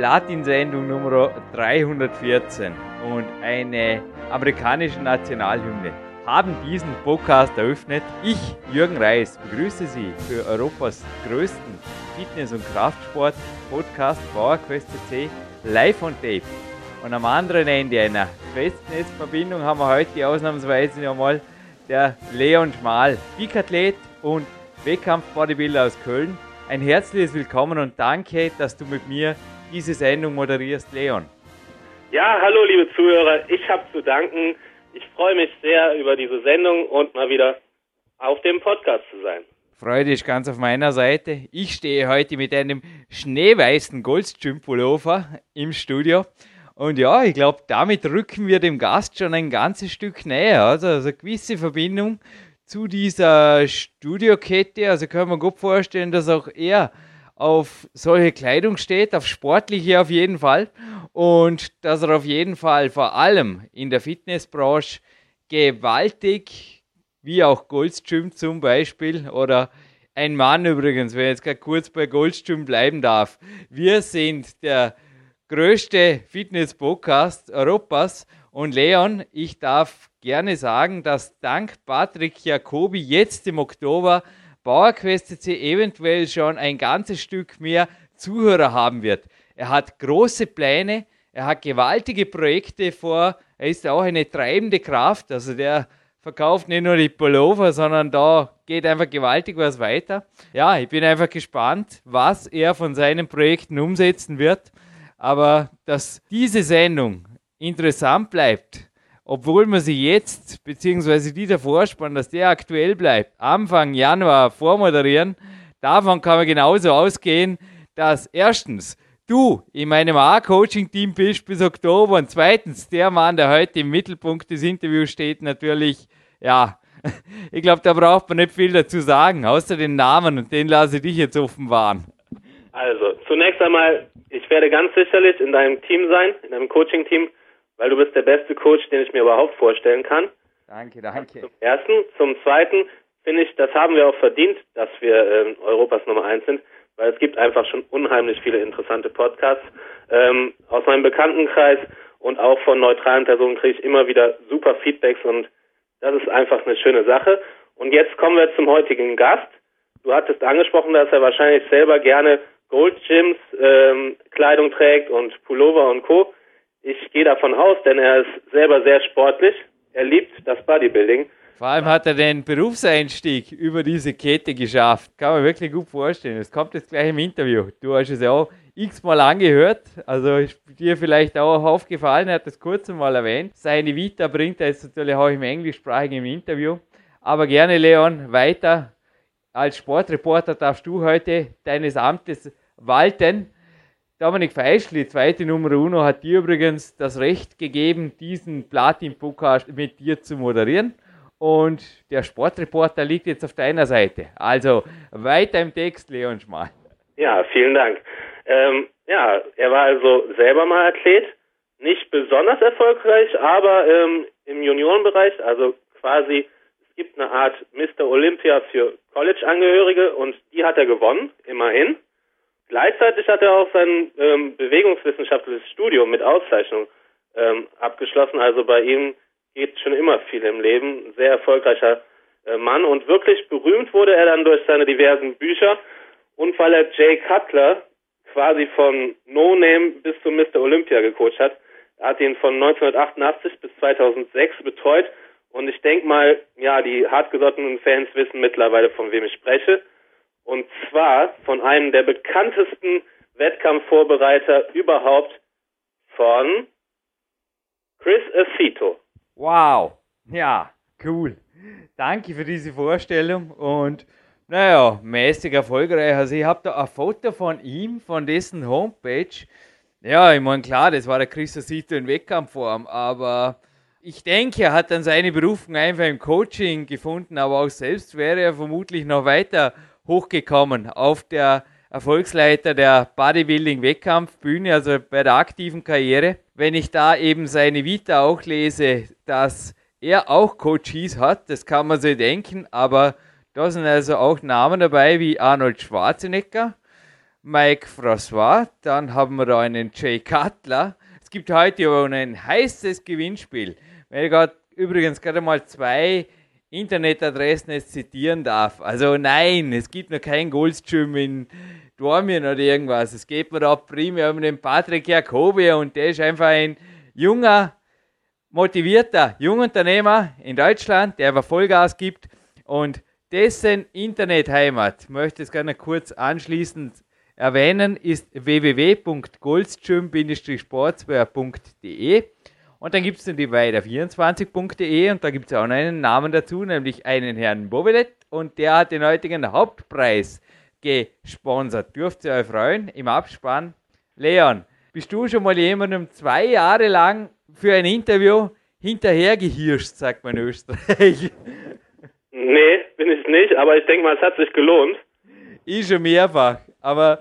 Platin-Sendung Nummer 314 und eine amerikanische Nationalhymne haben diesen Podcast eröffnet. Ich, Jürgen Reis, begrüße Sie für Europas größten Fitness- und Kraftsport-Podcast PowerQuest C live on tape. Und am anderen Ende einer Festnetzverbindung haben wir heute ausnahmsweise nochmal der Leon Schmal, Peak-Athlet und Wettkampf-Bodybuilder aus Köln. Ein herzliches Willkommen und danke, dass du mit mir diese Sendung moderierst, Leon. Ja, hallo liebe Zuhörer, ich habe zu danken. Ich freue mich sehr über diese Sendung und mal wieder auf dem Podcast zu sein. Freude ist ganz auf meiner Seite. Ich stehe heute mit einem schneeweißen Goldstream-Pullover im Studio. Und ja, ich glaube, damit rücken wir dem Gast schon ein ganzes Stück näher. Also, also eine gewisse Verbindung zu dieser Studiokette. Also kann man gut vorstellen, dass auch er auf solche Kleidung steht, auf sportliche auf jeden Fall. Und dass er auf jeden Fall vor allem in der Fitnessbranche gewaltig, wie auch Goldstream zum Beispiel, oder ein Mann übrigens, wenn ich jetzt gerade kurz bei Goldstream bleiben darf. Wir sind der größte Fitness-Podcast Europas. Und Leon, ich darf gerne sagen, dass dank Patrick Jacobi jetzt im Oktober PowerQuest eventuell schon ein ganzes Stück mehr Zuhörer haben wird. Er hat große Pläne, er hat gewaltige Projekte vor, er ist auch eine treibende Kraft, also der verkauft nicht nur die Pullover, sondern da geht einfach gewaltig was weiter. Ja, ich bin einfach gespannt, was er von seinen Projekten umsetzen wird. Aber dass diese Sendung interessant bleibt, obwohl wir sie jetzt, beziehungsweise dieser Vorspann, dass der aktuell bleibt, Anfang Januar vormoderieren, davon kann man genauso ausgehen, dass erstens du in meinem A-Coaching-Team bist bis Oktober und zweitens der Mann, der heute im Mittelpunkt des Interviews steht, natürlich, ja, ich glaube, da braucht man nicht viel dazu sagen, außer den Namen und den lasse ich dich jetzt offenbaren. Also, zunächst einmal, ich werde ganz sicherlich in deinem Team sein, in deinem Coaching-Team weil du bist der beste Coach, den ich mir überhaupt vorstellen kann. Danke, danke. Zum ersten. Zum zweiten finde ich, das haben wir auch verdient, dass wir äh, Europas Nummer eins sind, weil es gibt einfach schon unheimlich viele interessante Podcasts. Ähm, aus meinem Bekanntenkreis und auch von neutralen Personen kriege ich immer wieder super Feedbacks und das ist einfach eine schöne Sache. Und jetzt kommen wir zum heutigen Gast. Du hattest angesprochen, dass er wahrscheinlich selber gerne Gold Gyms ähm, Kleidung trägt und Pullover und Co. Ich gehe davon aus, denn er ist selber sehr sportlich. Er liebt das Bodybuilding. Vor allem hat er den Berufseinstieg über diese Kette geschafft. Kann man wirklich gut vorstellen. Das kommt jetzt gleich im Interview. Du hast es ja auch x-mal angehört. Also ist dir vielleicht auch aufgefallen, er hat das kurz mal erwähnt. Seine Vita bringt er jetzt natürlich auch im englischsprachigen Interview. Aber gerne, Leon, weiter. Als Sportreporter darfst du heute deines Amtes walten. Dominik Feischl, die zweite Nummer uno, hat dir übrigens das Recht gegeben, diesen Platin-Podcast mit dir zu moderieren. Und der Sportreporter liegt jetzt auf deiner Seite. Also weiter im Text, Leon Schmal. Ja, vielen Dank. Ähm, ja, er war also selber mal Athlet, nicht besonders erfolgreich, aber ähm, im Juniorenbereich, also quasi, es gibt eine Art Mr. Olympia für College-Angehörige und die hat er gewonnen, immerhin. Gleichzeitig hat er auch sein ähm, bewegungswissenschaftliches Studium mit Auszeichnung ähm, abgeschlossen. Also bei ihm geht schon immer viel im Leben. Ein sehr erfolgreicher äh, Mann und wirklich berühmt wurde er dann durch seine diversen Bücher und weil er Jay Cutler quasi von No Name bis zu Mr. Olympia gecoacht hat. Er hat ihn von 1988 bis 2006 betreut und ich denke mal, ja, die hartgesottenen Fans wissen mittlerweile, von wem ich spreche. Und zwar von einem der bekanntesten Wettkampfvorbereiter überhaupt von Chris Acito. Wow, ja, cool. Danke für diese Vorstellung und naja, mäßig erfolgreich. Also ich habe da ein Foto von ihm, von dessen Homepage. Ja, ich meine, klar, das war der Chris Acito in Wettkampfform, aber ich denke, er hat dann seine Berufung einfach im Coaching gefunden, aber auch selbst wäre er vermutlich noch weiter hochgekommen auf der Erfolgsleiter der Bodybuilding-Wettkampfbühne, also bei der aktiven Karriere. Wenn ich da eben seine Vita auch lese, dass er auch Coaches hat, das kann man so denken, aber da sind also auch Namen dabei wie Arnold Schwarzenegger, Mike François, dann haben wir da einen Jay Cutler. Es gibt heute aber ein heißes Gewinnspiel. Ich gerade übrigens gerade mal zwei Internetadressen jetzt zitieren darf. Also nein, es gibt noch kein Goldstream in Dormien oder irgendwas. Es geht mir da primär um den Patrick Jacobi und der ist einfach ein junger, motivierter Jungunternehmer in Deutschland, der aber Vollgas gibt und dessen Internetheimat, möchte ich es gerne kurz anschließend erwähnen, ist www.goldstream-sportswear.de und dann gibt es dann die weiter24.de und da gibt es auch noch einen Namen dazu, nämlich einen Herrn Bovelet und der hat den heutigen Hauptpreis gesponsert. Dürft ihr euch freuen im Abspann. Leon, bist du schon mal jemandem zwei Jahre lang für ein Interview hinterhergehirscht, sagt man in Österreich? Nee, bin ich nicht, aber ich denke mal, es hat sich gelohnt. Ich schon mehrfach, aber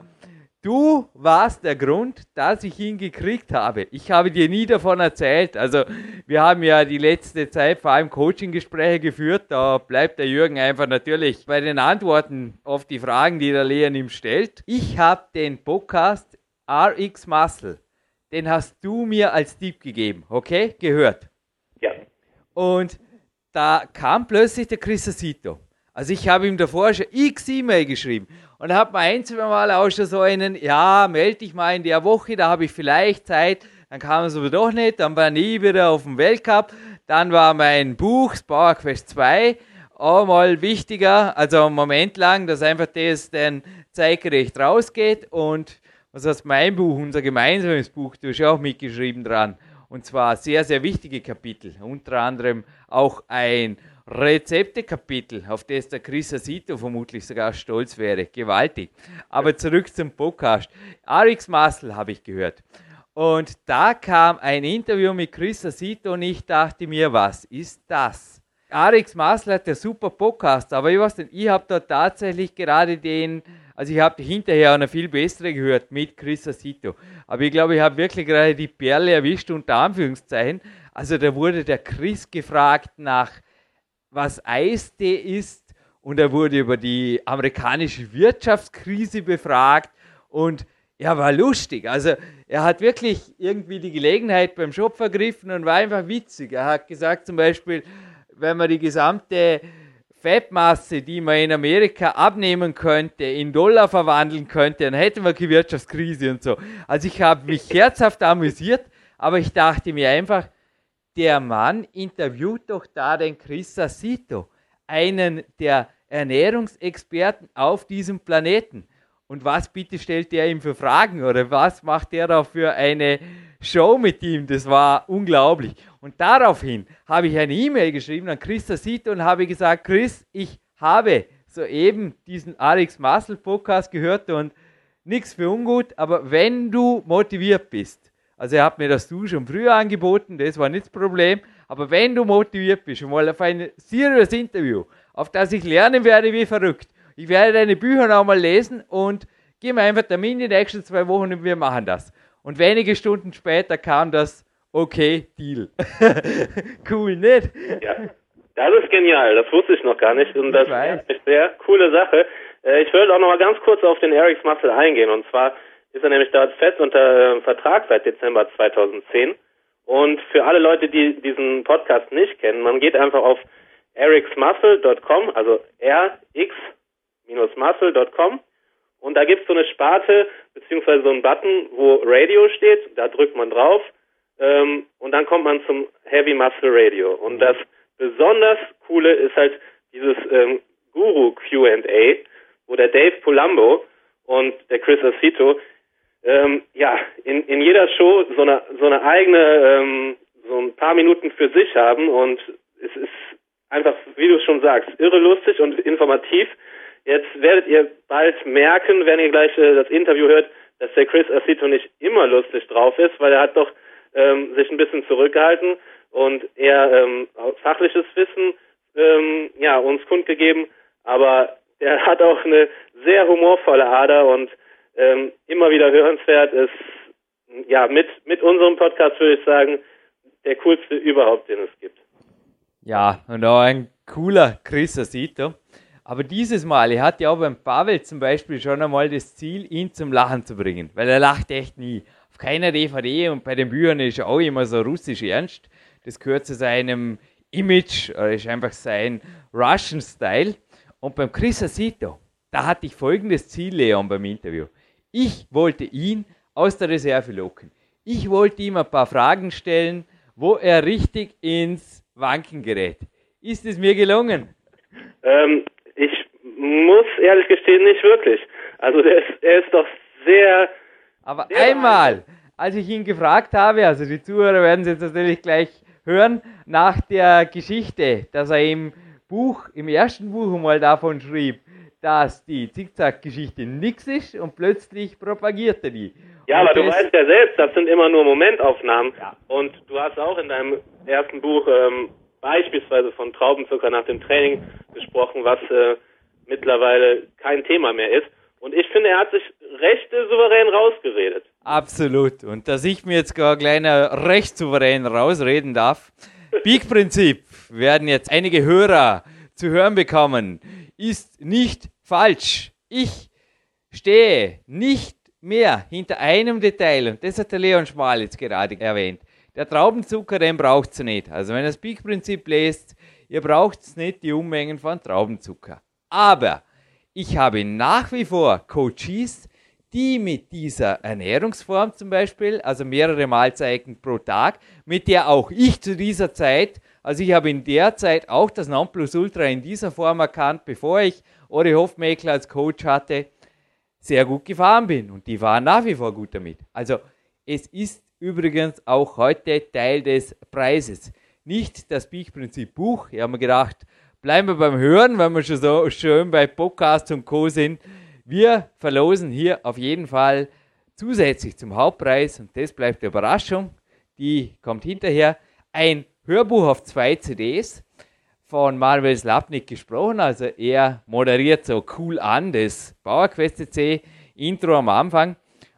Du warst der Grund, dass ich ihn gekriegt habe. Ich habe dir nie davon erzählt. Also wir haben ja die letzte Zeit vor allem Coaching-Gespräche geführt. Da bleibt der Jürgen einfach natürlich bei den Antworten auf die Fragen, die der Leon ihm stellt. Ich habe den Podcast RX Muscle, den hast du mir als Tipp gegeben, okay? Gehört. Ja. Und da kam plötzlich der Chris Asito. Also ich habe ihm davor schon x E-Mail geschrieben und habe mir ein, zwei Mal auch schon so einen, ja, melde dich mal in der Woche, da habe ich vielleicht Zeit. Dann kam es aber doch nicht, dann war nie wieder auf dem Weltcup. Dann war mein Buch, Power Quest 2, auch mal wichtiger, also einen Moment lang, dass einfach das dann zeitgerecht rausgeht. Und was heißt mein Buch, unser gemeinsames Buch, du hast ja auch mitgeschrieben dran. Und zwar sehr, sehr wichtige Kapitel. Unter anderem auch ein Rezeptekapitel, auf das der Chris Asito vermutlich sogar stolz wäre. Gewaltig. Aber zurück zum Podcast. Arix Muscle habe ich gehört. Und da kam ein Interview mit Chris Asito und ich dachte mir, was ist das? Arix Muscle hat der super Podcast, aber ich weiß nicht, ich habe da tatsächlich gerade den, also ich habe hinterher eine viel bessere gehört mit Chris Asito. Aber ich glaube, ich habe wirklich gerade die Perle erwischt, unter Anführungszeichen. Also da wurde der Chris gefragt nach was Eistee ist und er wurde über die amerikanische Wirtschaftskrise befragt und er war lustig. Also er hat wirklich irgendwie die Gelegenheit beim Shop ergriffen und war einfach witzig. Er hat gesagt zum Beispiel, wenn man die gesamte Fettmasse, die man in Amerika abnehmen könnte, in Dollar verwandeln könnte, dann hätten wir keine Wirtschaftskrise und so. Also ich habe mich herzhaft amüsiert, aber ich dachte mir einfach, der Mann interviewt doch da den Chris Sasito, einen der Ernährungsexperten auf diesem Planeten. Und was bitte stellt er ihm für Fragen oder was macht er da für eine Show mit ihm? Das war unglaublich. Und daraufhin habe ich eine E-Mail geschrieben an Chris Sasito und habe gesagt, Chris, ich habe soeben diesen Alex Muscle Podcast gehört und nichts für ungut, aber wenn du motiviert bist, also er hat mir das Du schon früher angeboten, das war nicht das Problem. Aber wenn du motiviert bist und mal auf ein serious Interview, auf das ich lernen werde wie verrückt, ich werde deine Bücher noch mal lesen und gib mir einfach Termin die nächsten zwei Wochen und wir machen das. Und wenige Stunden später kam das Okay, Deal. cool, nicht? Ja, das ist genial. Das wusste ich noch gar nicht. Und das ist eine sehr coole Sache. Äh, ich würde auch noch mal ganz kurz auf den Eric's Muscle eingehen. Und zwar ist er nämlich dort fest unter äh, Vertrag seit Dezember 2010. Und für alle Leute, die diesen Podcast nicht kennen, man geht einfach auf ericsmuscle.com, also rx-muscle.com und da gibt es so eine Sparte beziehungsweise so einen Button, wo Radio steht, da drückt man drauf, ähm, und dann kommt man zum Heavy Muscle Radio. Und das besonders coole ist halt dieses ähm, Guru Q&A, wo der Dave Polambo und der Chris Acito ähm, ja in, in jeder Show so eine so eine eigene ähm, so ein paar Minuten für sich haben und es ist einfach, wie du schon sagst, irre lustig und informativ. Jetzt werdet ihr bald merken, wenn ihr gleich äh, das Interview hört, dass der Chris Acito nicht immer lustig drauf ist, weil er hat doch ähm, sich ein bisschen zurückgehalten und eher ähm, fachliches Wissen ähm, ja uns kundgegeben, aber er hat auch eine sehr humorvolle Ader und ähm, immer wieder hörenswert ist ja mit mit unserem Podcast würde ich sagen der coolste überhaupt, den es gibt. Ja, und auch ein cooler Chris Asito. Aber dieses Mal, er hat ja auch beim Pavel zum Beispiel schon einmal das Ziel, ihn zum Lachen zu bringen, weil er lacht echt nie. Auf keiner DVD und bei den Büchern ist er auch immer so russisch ernst. Das gehört zu seinem Image, oder ist einfach sein Russian Style. Und beim Chris Asito, da hatte ich folgendes Ziel, Leon, beim Interview. Ich wollte ihn aus der Reserve locken. Ich wollte ihm ein paar Fragen stellen, wo er richtig ins Wanken gerät. Ist es mir gelungen? Ähm, ich muss ehrlich gestehen, nicht wirklich. Also ist, er ist doch sehr. Aber sehr einmal, als ich ihn gefragt habe, also die Zuhörer werden es jetzt natürlich gleich hören, nach der Geschichte, dass er im Buch, im ersten Buch mal davon schrieb, dass die Zickzack-Geschichte nix ist und plötzlich propagiert er die. Ja, aber du weißt ja selbst, das sind immer nur Momentaufnahmen. Ja. Und du hast auch in deinem ersten Buch ähm, beispielsweise von Traubenzucker nach dem Training gesprochen, was äh, mittlerweile kein Thema mehr ist. Und ich finde, er hat sich recht souverän rausgeredet. Absolut. Und dass ich mir jetzt gar kleiner recht souverän rausreden darf. Peak-Prinzip werden jetzt einige Hörer zu hören bekommen, ist nicht falsch. Ich stehe nicht mehr hinter einem Detail, und das hat der Leon Schmal jetzt gerade erwähnt. Der Traubenzucker, den braucht es nicht. Also wenn ihr das Peak-Prinzip lest, ihr braucht nicht die Unmengen von Traubenzucker. Aber ich habe nach wie vor Coaches, die mit dieser Ernährungsform zum Beispiel, also mehrere Mahlzeiten pro Tag, mit der auch ich zu dieser Zeit, also ich habe in der Zeit auch das Nonplusultra in dieser Form erkannt, bevor ich Ori Hofmeckler als Coach hatte, sehr gut gefahren bin und die waren nach wie vor gut damit. Also es ist übrigens auch heute Teil des Preises. Nicht das Peak-Prinzip Buch. Ich habe mir gedacht, bleiben wir beim Hören, wenn wir schon so schön bei Podcasts und Co. sind. Wir verlosen hier auf jeden Fall zusätzlich zum Hauptpreis, und das bleibt die Überraschung, die kommt hinterher, ein Hörbuch auf zwei CDs von Marvel Slapnik gesprochen. Also er moderiert so cool an das PowerQuest C Intro am Anfang.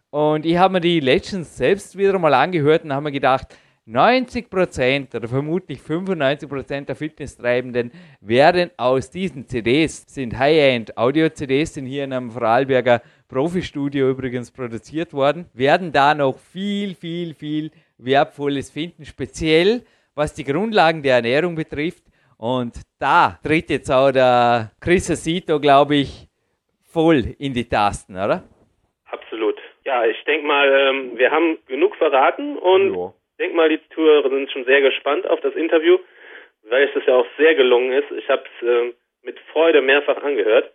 Und ich habe mir die Legends selbst wieder mal angehört und habe mir gedacht, 90% oder vermutlich 95% der Fitnesstreibenden werden aus diesen CDs, sind High-End Audio-CDs, sind hier in einem Vorarlberger Profi-Studio übrigens produziert worden, werden da noch viel, viel, viel Wertvolles finden, speziell was die Grundlagen der Ernährung betrifft. Und da tritt jetzt auch der Chris Asito, glaube ich, voll in die Tasten, oder? Absolut. Ja, ich denke mal, ähm, wir haben genug verraten und ja. denke mal, die Zuhörer sind schon sehr gespannt auf das Interview, weil es ja auch sehr gelungen ist. Ich habe es ähm, mit Freude mehrfach angehört.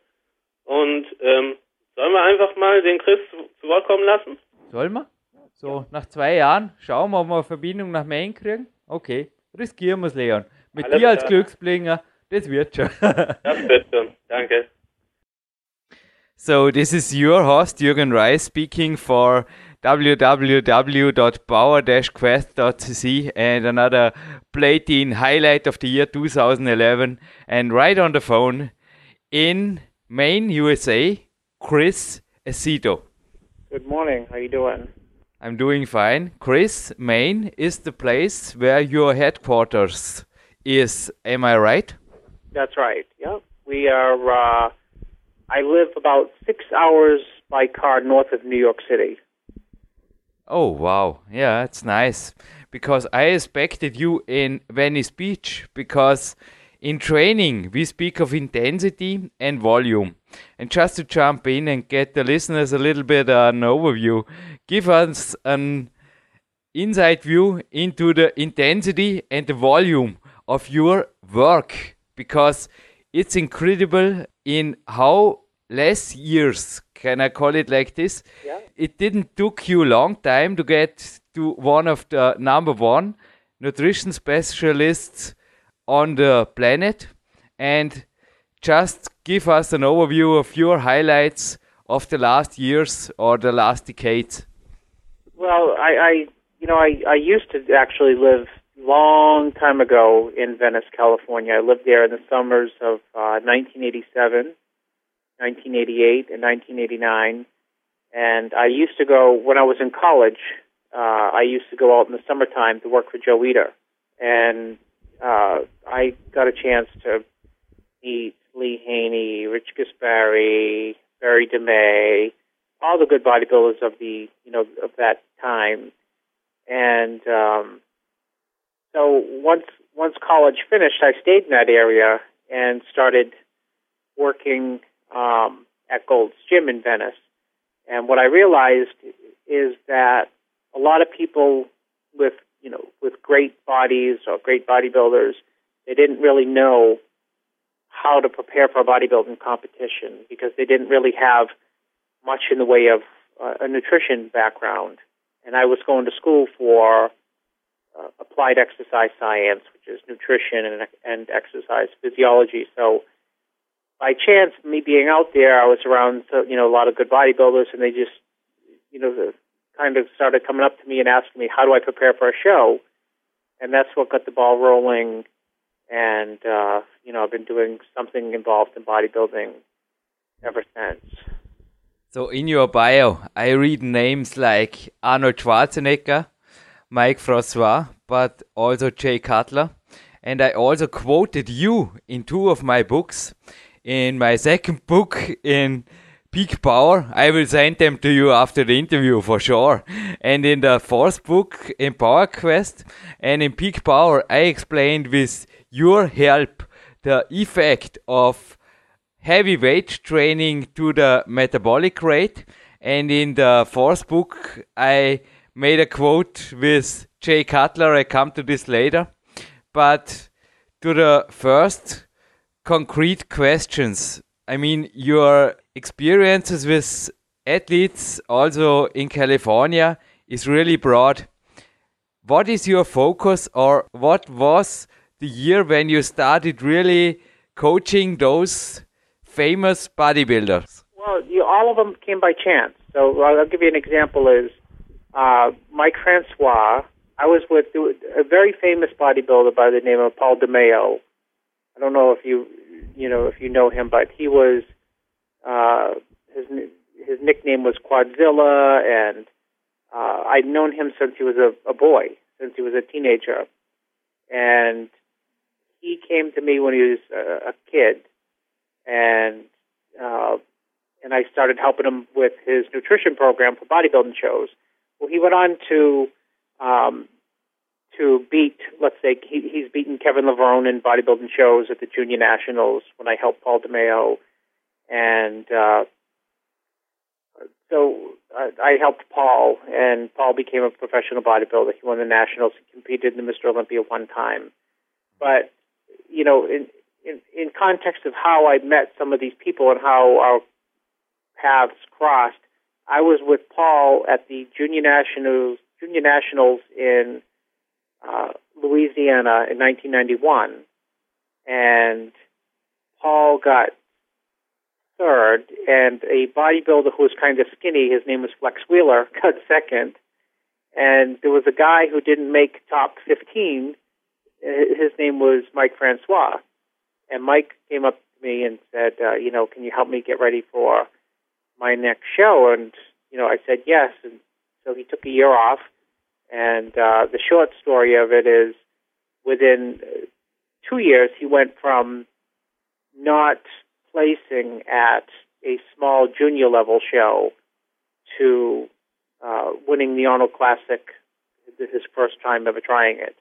Und ähm, sollen wir einfach mal den Chris zu, zu Wort kommen lassen? Sollen wir? So, nach zwei Jahren schauen wir, ob wir eine Verbindung nach Main kriegen. Okay, riskieren wir es, Leon. Mit Alles dir als klar. Glücksbringer, das wird schon. das wird schon, danke. So this is your host Jürgen Reis speaking for www.power-quest.cc and another platin highlight of the year 2011 and right on the phone in Maine, USA, Chris Aceto. Good morning. How are you doing? I'm doing fine. Chris, Maine is the place where your headquarters is. Am I right? That's right. Yep. We are uh, I live about six hours by car north of New York City. Oh wow, yeah, that's nice. Because I expected you in Venice Beach because in training we speak of intensity and volume. And just to jump in and get the listeners a little bit uh, an overview, give us an inside view into the intensity and the volume of your work because it's incredible in how less years can I call it like this? Yeah. It didn't took you long time to get to one of the number one nutrition specialists on the planet and just give us an overview of your highlights of the last years or the last decades. Well, I, I you know, I, I used to actually live long time ago in Venice, California. I lived there in the summers of uh, 1987, 1988, and 1989. And I used to go when I was in college. Uh, I used to go out in the summertime to work for Joe Weider, and uh, I got a chance to meet Lee Haney, Rich Gaspari, Barry DeMay, all the good bodybuilders of the you know of that time, and um, so once once college finished, I stayed in that area and started working um, at Gold's Gym in Venice. And what I realized is that a lot of people with you know with great bodies or great bodybuilders, they didn't really know how to prepare for a bodybuilding competition because they didn't really have much in the way of uh, a nutrition background. And I was going to school for uh, applied exercise science, which is nutrition and, and exercise physiology. So by chance, me being out there, I was around you know a lot of good bodybuilders, and they just you know kind of started coming up to me and asking me how do I prepare for a show, and that's what got the ball rolling. And uh, you know, I've been doing something involved in bodybuilding ever since. So in your bio, I read names like Arnold Schwarzenegger, Mike Francois, but also Jay Cutler. And I also quoted you in two of my books. In my second book, in Peak Power, I will send them to you after the interview for sure. And in the fourth book, in Power Quest, and in Peak Power, I explained with your help the effect of heavy weight training to the metabolic rate. And in the fourth book, I made a quote with Jay Cutler. I come to this later. But to the first concrete questions, I mean, your experiences with athletes also in California is really broad. What is your focus, or what was the year when you started really coaching those famous bodybuilders? Well, you, all of them came by chance. So I'll give you an example. Is uh, Mike Francois? I was with a very famous bodybuilder by the name of Paul DeMeo. I don't know if you you know if you know him, but he was uh, his his nickname was Quadzilla, and uh, I'd known him since he was a, a boy, since he was a teenager, and he came to me when he was a, a kid, and uh, and I started helping him with his nutrition program for bodybuilding shows. Well, he went on to um, to beat, let's say, he, he's beaten Kevin Levrone in bodybuilding shows at the Junior Nationals when I helped Paul DeMeo, and uh, so I, I helped Paul, and Paul became a professional bodybuilder. He won the nationals. He competed in the Mr. Olympia one time, but you know, in in, in context of how I met some of these people and how our paths crossed, I was with Paul at the Junior Nationals Junior Nationals in uh, Louisiana in 1991, and Paul got third, and a bodybuilder who was kind of skinny, his name was Flex Wheeler, got second, and there was a guy who didn't make top 15. His name was Mike Francois, and Mike came up to me and said, uh, you know, can you help me get ready for my next show? And you know, I said yes, and so he took a year off. And uh, the short story of it is, within two years, he went from not placing at a small junior level show to uh, winning the Arnold Classic, his first time ever trying it.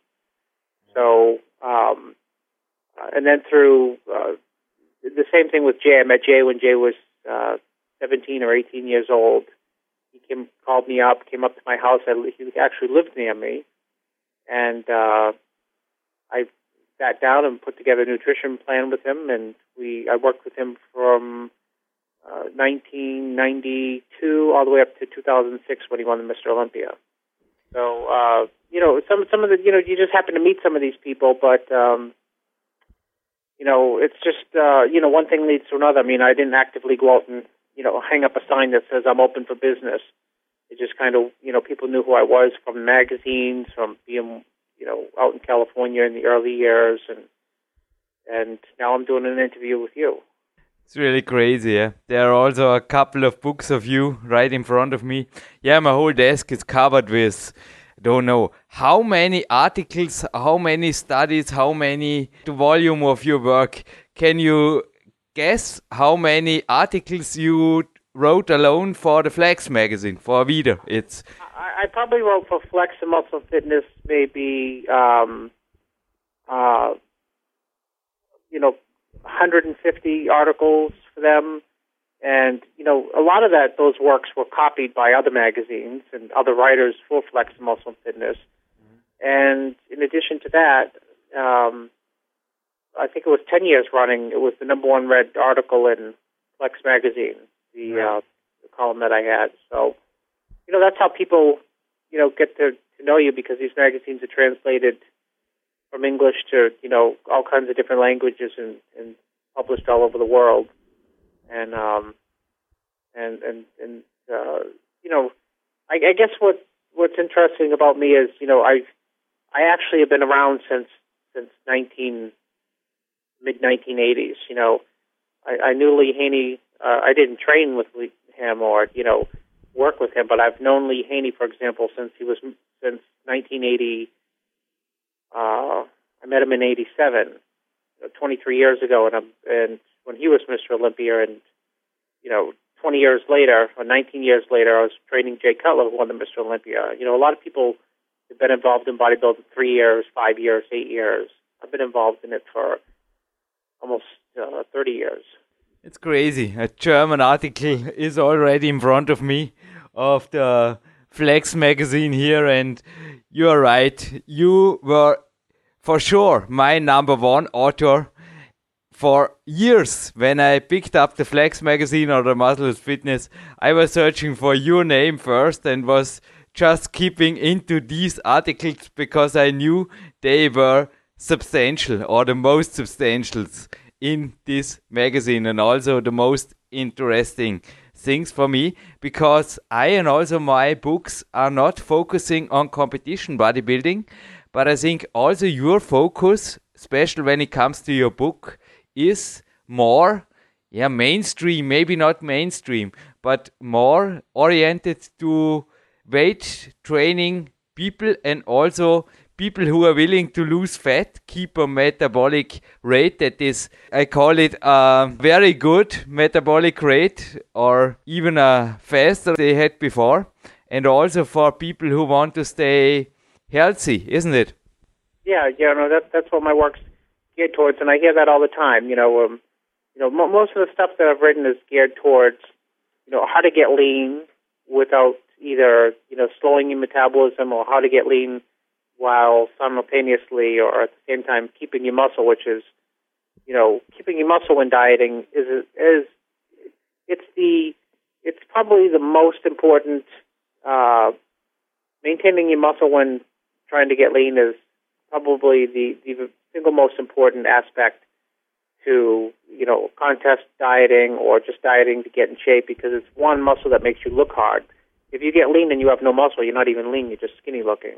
So, um, uh, and then through uh, the same thing with Jay. I met Jay when Jay was uh, 17 or 18 years old. he came called me up, came up to my house. I, he actually lived near me, and uh, I sat down and put together a nutrition plan with him, and we I worked with him from uh, 1992 all the way up to 2006 when he won the Mr. Olympia. So uh, you know, some some of the you know you just happen to meet some of these people, but um, you know, it's just uh, you know one thing leads to another. I mean, I didn't actively go out and you know hang up a sign that says I'm open for business. It just kind of you know people knew who I was from magazines, from being you know out in California in the early years, and and now I'm doing an interview with you. It's really crazy. Yeah? There are also a couple of books of you right in front of me. Yeah, my whole desk is covered with don't know how many articles, how many studies, how many the volume of your work. Can you guess how many articles you wrote alone for the Flex magazine for Vida? It's I, I probably wrote for Flex and Muscle Fitness maybe um, uh, you know 150 articles for them and you know, a lot of that those works were copied by other magazines and other writers for Flex Muscle Fitness. Mm-hmm. And in addition to that, um, I think it was 10 years running. It was the number one read article in Flex magazine, the, right. uh, the column that I had. So, you know, that's how people, you know, get to, to know you because these magazines are translated from English to, you know, all kinds of different languages and, and published all over the world and um, and and and uh, you know, I, I guess what what's interesting about me is you know I I actually have been around since since nineteen mid nineteen eighties. You know, I, I knew Lee Haney. Uh, I didn't train with Lee, him or you know work with him, but I've known Lee Haney, for example, since he was since 1980. Uh, I met him in '87, 23 years ago, and I'm, and when he was Mr. Olympia, and you know, 20 years later or 19 years later, I was training Jay Cutler, who won the Mr. Olympia. You know, a lot of people have been involved in bodybuilding three years, five years, eight years. I've been involved in it for almost uh, 30 years. It's crazy. A German article is already in front of me of the Flex magazine here, and you are right. You were for sure my number one author for years when I picked up the Flex magazine or the Muscles Fitness, I was searching for your name first and was just keeping into these articles because I knew they were substantial or the most substantial in this magazine and also the most interesting things for me because I and also my books are not focusing on competition bodybuilding, but I think also your focus, especially when it comes to your book, is more yeah mainstream maybe not mainstream but more oriented to weight training people and also people who are willing to lose fat keep a metabolic rate that is i call it a very good metabolic rate or even a faster they had before. And also for people who want to stay healthy isn't it yeah yeah no that, that's what my work's geared towards, and I hear that all the time. You know, um, you know, m- most of the stuff that I've written is geared towards, you know, how to get lean without either you know slowing your metabolism or how to get lean while simultaneously or at the same time keeping your muscle, which is, you know, keeping your muscle when dieting is is it's the it's probably the most important. Uh, maintaining your muscle when trying to get lean is probably the, the single most important aspect to you know contest dieting or just dieting to get in shape because it's one muscle that makes you look hard. If you get lean and you have no muscle, you're not even lean; you're just skinny looking.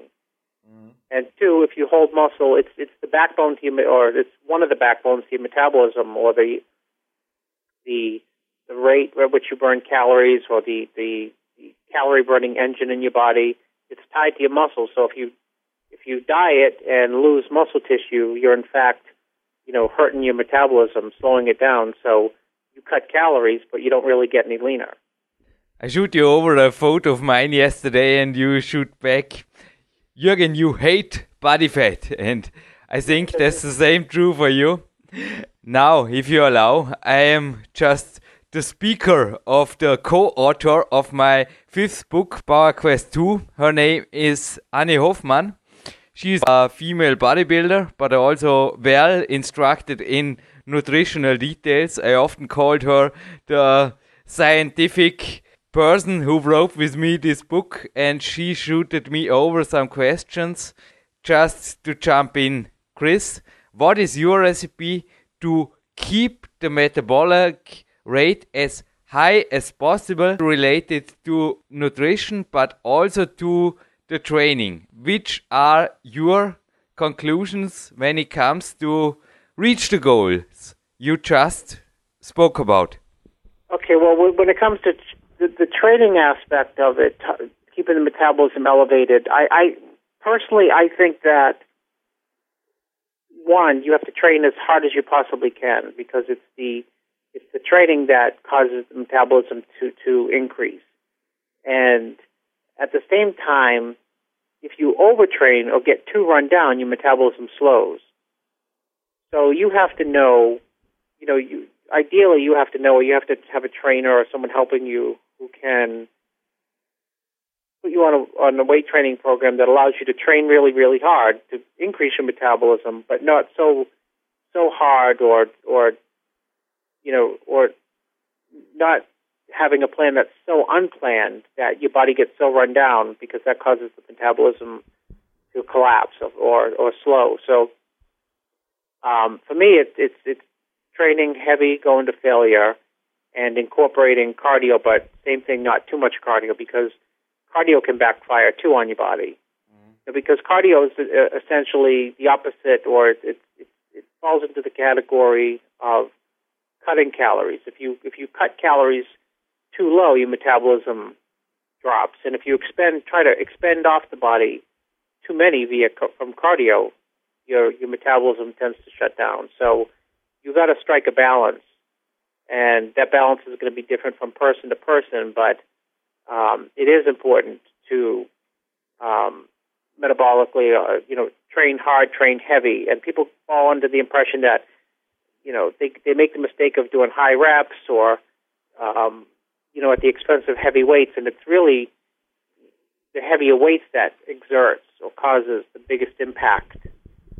Mm-hmm. And two, if you hold muscle, it's it's the backbone to your or it's one of the backbones to your metabolism or the the the rate at which you burn calories or the the, the calorie burning engine in your body. It's tied to your muscle. So if you if you diet and lose muscle tissue, you're in fact, you know, hurting your metabolism, slowing it down. So you cut calories, but you don't really get any leaner. I shoot you over a photo of mine yesterday, and you shoot back, Jürgen, you hate body fat, and I think that's the same true for you. Now, if you allow, I am just the speaker of the co-author of my fifth book, Power Quest 2. Her name is Annie Hoffmann. She's a female bodybuilder, but also well instructed in nutritional details. I often called her the scientific person who wrote with me this book, and she shooted me over some questions just to jump in. Chris, what is your recipe to keep the metabolic rate as high as possible related to nutrition but also to the training? Which are your conclusions when it comes to reach the goals you just spoke about? Okay, well, when it comes to the, the training aspect of it, keeping the metabolism elevated, I, I personally I think that one, you have to train as hard as you possibly can because it's the it's the training that causes the metabolism to to increase. And at the same time, if you overtrain or get too run down, your metabolism slows. So you have to know, you know, you ideally you have to know, or you have to have a trainer or someone helping you who can put you on a on a weight training program that allows you to train really really hard to increase your metabolism, but not so so hard or or you know or not having a plan that's so unplanned that your body gets so run down because that causes the metabolism to collapse or or slow. So um, for me, it, it's it's training heavy, going to failure, and incorporating cardio, but same thing, not too much cardio because cardio can backfire too on your body. Mm-hmm. Because cardio is uh, essentially the opposite, or it, it, it, it falls into the category of cutting calories. If you if you cut calories too low, your metabolism drops, and if you expend try to expend off the body too many via from cardio, your your metabolism tends to shut down. So you've got to strike a balance, and that balance is going to be different from person to person, but um, it is important to um, metabolically, uh, you know, train hard, train heavy, and people fall under the impression that, you know, they they make the mistake of doing high reps or, um, you know, at the expense of heavy weights, and it's really the heavier weights that exerts or causes the biggest impact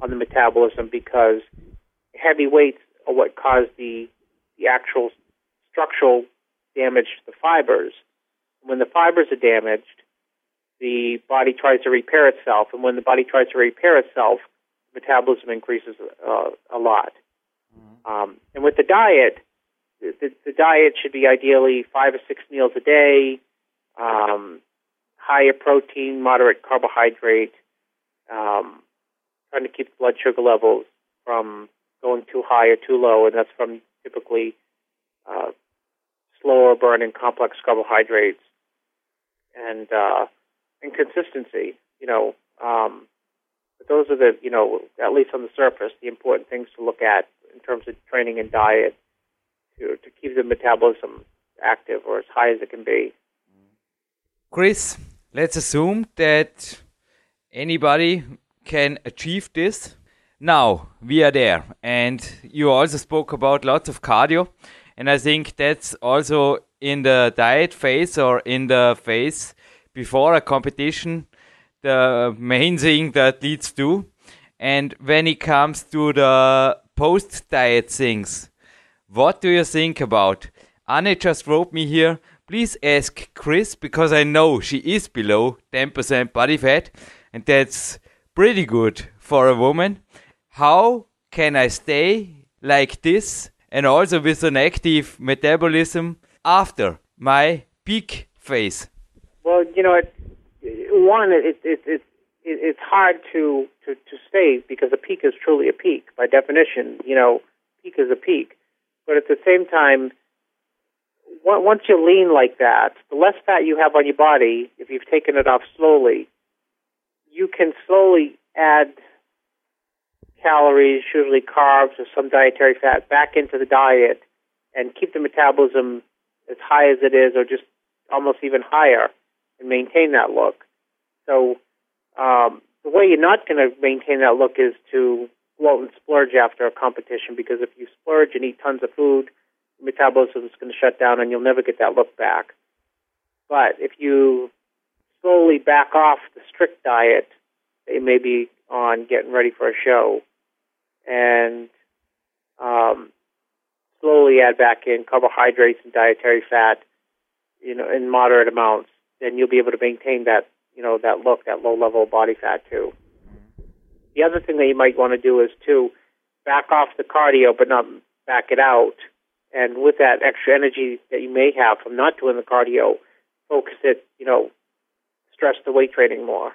on the metabolism because heavy weights are what cause the the actual structural damage to the fibers when the fibers are damaged, the body tries to repair itself, and when the body tries to repair itself, metabolism increases uh, a lot. Mm-hmm. Um, and with the diet, the, the, diet should be ideally five or six meals a day, um, higher protein, moderate carbohydrate, um, trying to keep blood sugar levels from going too high or too low, and that's from typically uh, slower burning complex carbohydrates and uh, and consistency. You know, um, but those are the you know at least on the surface the important things to look at in terms of training and diet to to keep the metabolism active or as high as it can be. Chris, let's assume that anybody can achieve this. Now we are there, and you also spoke about lots of cardio, and I think that's also in the diet phase or in the phase before a competition the main thing that leads to. And when it comes to the post diet things, what do you think about? Anne just wrote me here. Please ask Chris because I know she is below 10% body fat, and that's pretty good for a woman. How can I stay like this and also with an active metabolism after my peak phase? Well, you know, it, one, it, it, it, it, it's hard to, to, to say because a peak is truly a peak by definition. You know, peak is a peak. But at the same time, once you lean like that, the less fat you have on your body, if you've taken it off slowly, you can slowly add calories, usually carbs or some dietary fat, back into the diet and keep the metabolism as high as it is or just almost even higher and maintain that look. So um, the way you're not going to maintain that look is to go out and splurge after a competition because if you splurge and eat tons of food, metabolism is going to shut down and you'll never get that look back. But if you slowly back off the strict diet that may be on getting ready for a show and um, slowly add back in carbohydrates and dietary fat, you know, in moderate amounts, then you'll be able to maintain that, you know, that look, that low level of body fat too. The other thing that you might want to do is to back off the cardio, but not back it out. And with that extra energy that you may have from not doing the cardio, focus it, you know, stress the weight training more.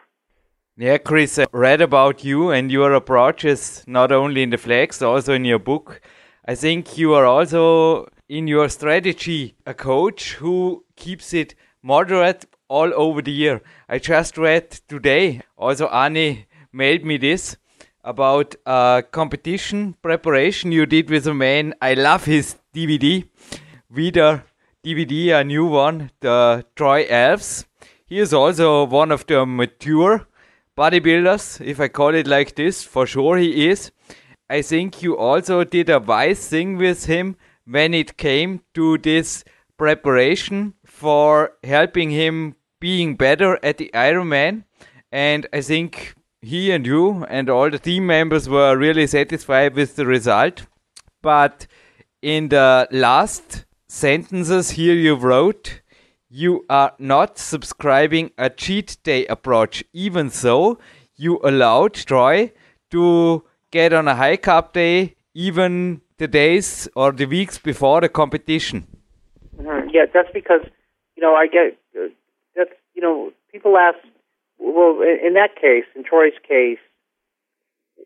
Yeah, Chris, I read about you and your approaches not only in the flex, also in your book. I think you are also in your strategy a coach who keeps it moderate all over the year. I just read today, also Annie mailed me this about a competition preparation you did with a man. I love his DVD, Wieder DVD, a new one, the Troy Alves. He is also one of the mature bodybuilders, if I call it like this. For sure, he is. I think you also did a wise thing with him when it came to this preparation for helping him being better at the Ironman. And I think he and you and all the team members were really satisfied with the result. But in the last sentences here you wrote, you are not subscribing a cheat day approach. Even so, you allowed Troy to get on a high carb day even the days or the weeks before the competition. Mm-hmm. Yeah, that's because you know I get uh, that's you know people ask well in, that case in Troy's case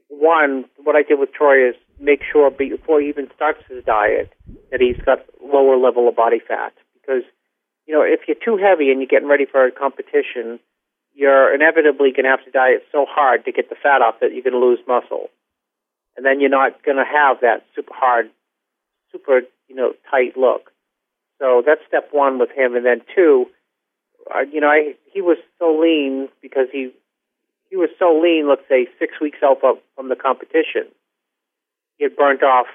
one what I did with Troy is make sure before he even starts his diet that he's got lower level of body fat because you know, if you're too heavy and you're getting ready for a competition, you're inevitably going to have to diet so hard to get the fat off that you're going to lose muscle. And then you're not going to have that super hard, super, you know, tight look. So that's step one with him. And then two, you know, I, he was so lean because he, he was so lean, let's say six weeks out from the competition. He had burnt off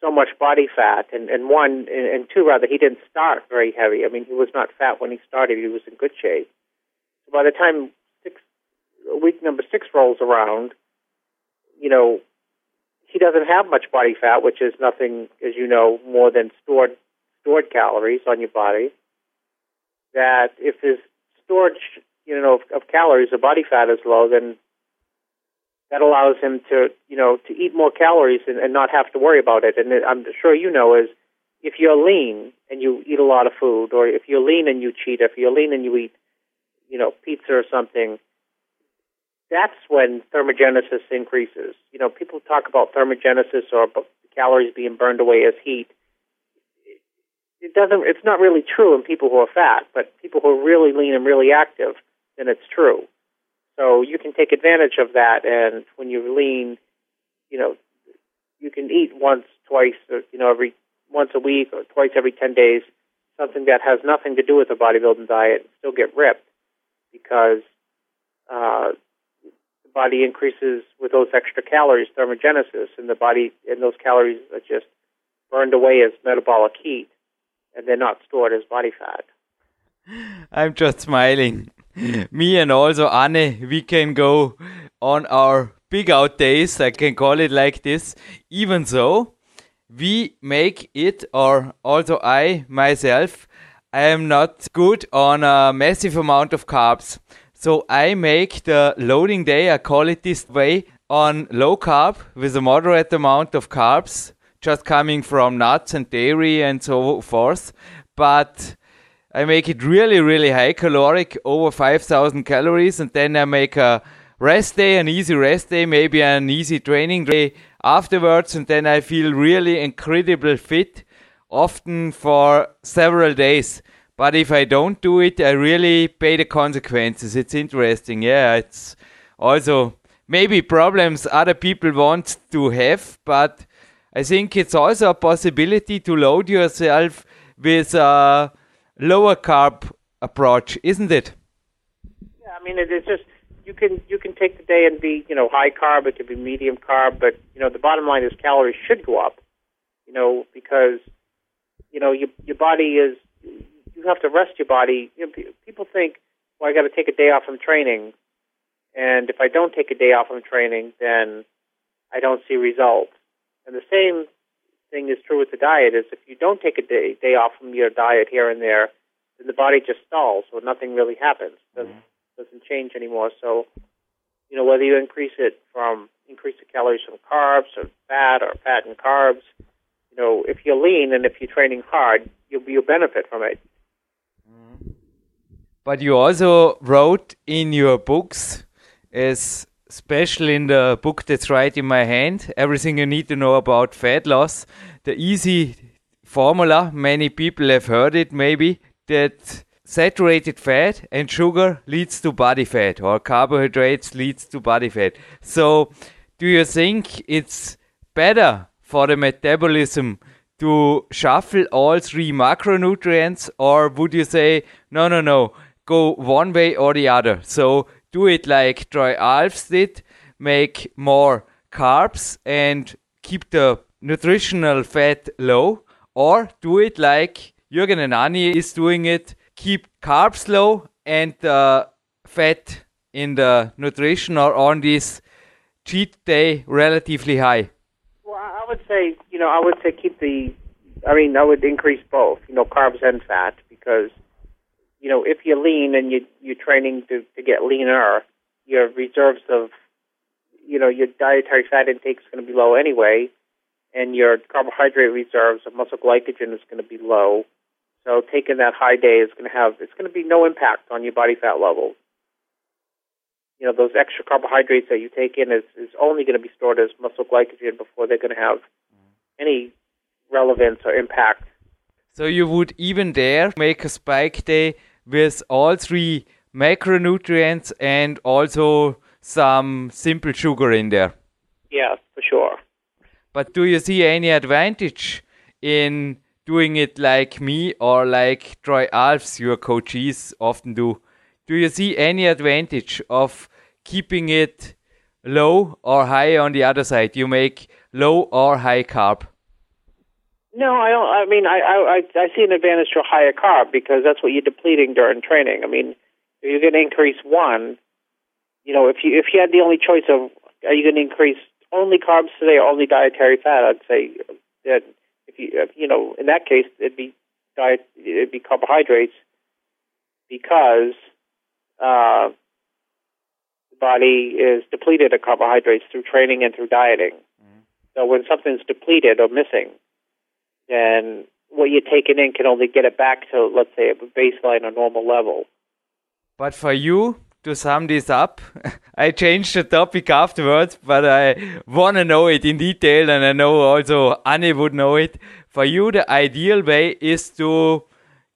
so much body fat, and and one and, and two rather, he didn't start very heavy. I mean, he was not fat when he started; he was in good shape. So by the time six week number six rolls around, you know, he doesn't have much body fat, which is nothing, as you know, more than stored stored calories on your body. That if his storage, you know, of, of calories, the body fat is low, then that allows him to, you know, to eat more calories and, and not have to worry about it. And I'm sure you know is if you're lean and you eat a lot of food, or if you're lean and you cheat, if you're lean and you eat, you know, pizza or something, that's when thermogenesis increases. You know, people talk about thermogenesis or calories being burned away as heat. It doesn't. It's not really true in people who are fat, but people who are really lean and really active, then it's true. So you can take advantage of that, and when you're lean, you know, you can eat once, twice, or, you know, every once a week or twice every ten days, something that has nothing to do with a bodybuilding diet, and still get ripped because uh, the body increases with those extra calories, thermogenesis, and the body and those calories are just burned away as metabolic heat, and they're not stored as body fat. I'm just smiling. Me and also Anne, we can go on our big out days, I can call it like this. Even so, we make it, or also I myself, I am not good on a massive amount of carbs. So I make the loading day, I call it this way, on low carb with a moderate amount of carbs, just coming from nuts and dairy and so forth. But I make it really, really high caloric, over 5,000 calories, and then I make a rest day, an easy rest day, maybe an easy training day afterwards, and then I feel really incredible fit, often for several days. But if I don't do it, I really pay the consequences. It's interesting. Yeah, it's also maybe problems other people want to have, but I think it's also a possibility to load yourself with a lower carb approach, isn't it? Yeah, I mean it is just you can you can take the day and be you know high carb, it could be medium carb, but you know the bottom line is calories should go up, you know because you know, your your body is you have to rest your body. You know, people think, well, I got to take a day off from training, and if I don't take a day off from training, then I don't see results. And the same thing is true with the diet. Is if you don't take a day day off from your diet here and there, then the body just stalls, so nothing really happens. Mm-hmm. Doesn't doesn't change anymore. So, you know, whether you increase it from increase the calories from carbs or fat or fat and carbs, you know, if you're lean and if you're training hard, you'll you'll benefit from it. Mm-hmm. But you also wrote in your books, as especially in the book that's right in my hand, everything you need to know about fat loss. The easy formula, many people have heard it maybe, that saturated fat and sugar leads to body fat or carbohydrates leads to body fat. So do you think it's better for the metabolism to shuffle all three macronutrients or would you say no no no go one way or the other so do it like Troy Alves did make more carbs and keep the nutritional fat low or do it like Jürgen Anani is doing it keep carbs low and the fat in the nutrition or on this cheat day relatively high Well, I would say, you know, I would say keep the. I mean, I would increase both, you know, carbs and fat, because, you know, if you're lean and you you're training to to get leaner, your reserves of, you know, your dietary fat intake is going to be low anyway, and your carbohydrate reserves of muscle glycogen is going to be low. So taking that high day is going to have it's going to be no impact on your body fat levels. You know, those extra carbohydrates that you take in is, is only going to be stored as muscle glycogen before they're going to have any relevance or impact. So you would even dare make a spike day with all three macronutrients and also some simple sugar in there. Yeah, for sure. But do you see any advantage in doing it like me or like Troy Alves, your coaches often do? Do you see any advantage of keeping it low or high on the other side? You make low or high carb. No, I don't. I mean, I I I see an advantage to a higher carb because that's what you're depleting during training. I mean, if you're going to increase one, you know, if you if you had the only choice of are you going to increase only carbs today or only dietary fat, I'd say that if you if, you know in that case it'd be diet it'd be carbohydrates because uh, the body is depleted of carbohydrates through training and through dieting. So when something's depleted or missing, then what you're taking in can only get it back to, let's say, a baseline or normal level. But for you, to sum this up, I changed the topic afterwards, but I want to know it in detail, and I know also Anne would know it. For you, the ideal way is to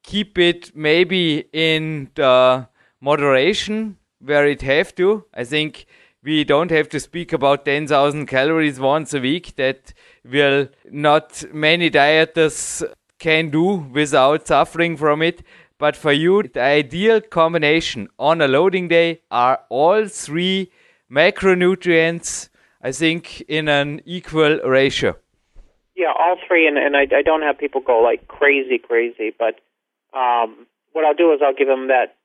keep it maybe in the moderation where it have to. I think we don't have to speak about 10,000 calories once a week. That will not many dieters can do without suffering from it. But for you, the ideal combination on a loading day are all three macronutrients, I think, in an equal ratio. Yeah, all three, and, and I, I don't have people go like crazy, crazy. But um, what I'll do is I'll give them that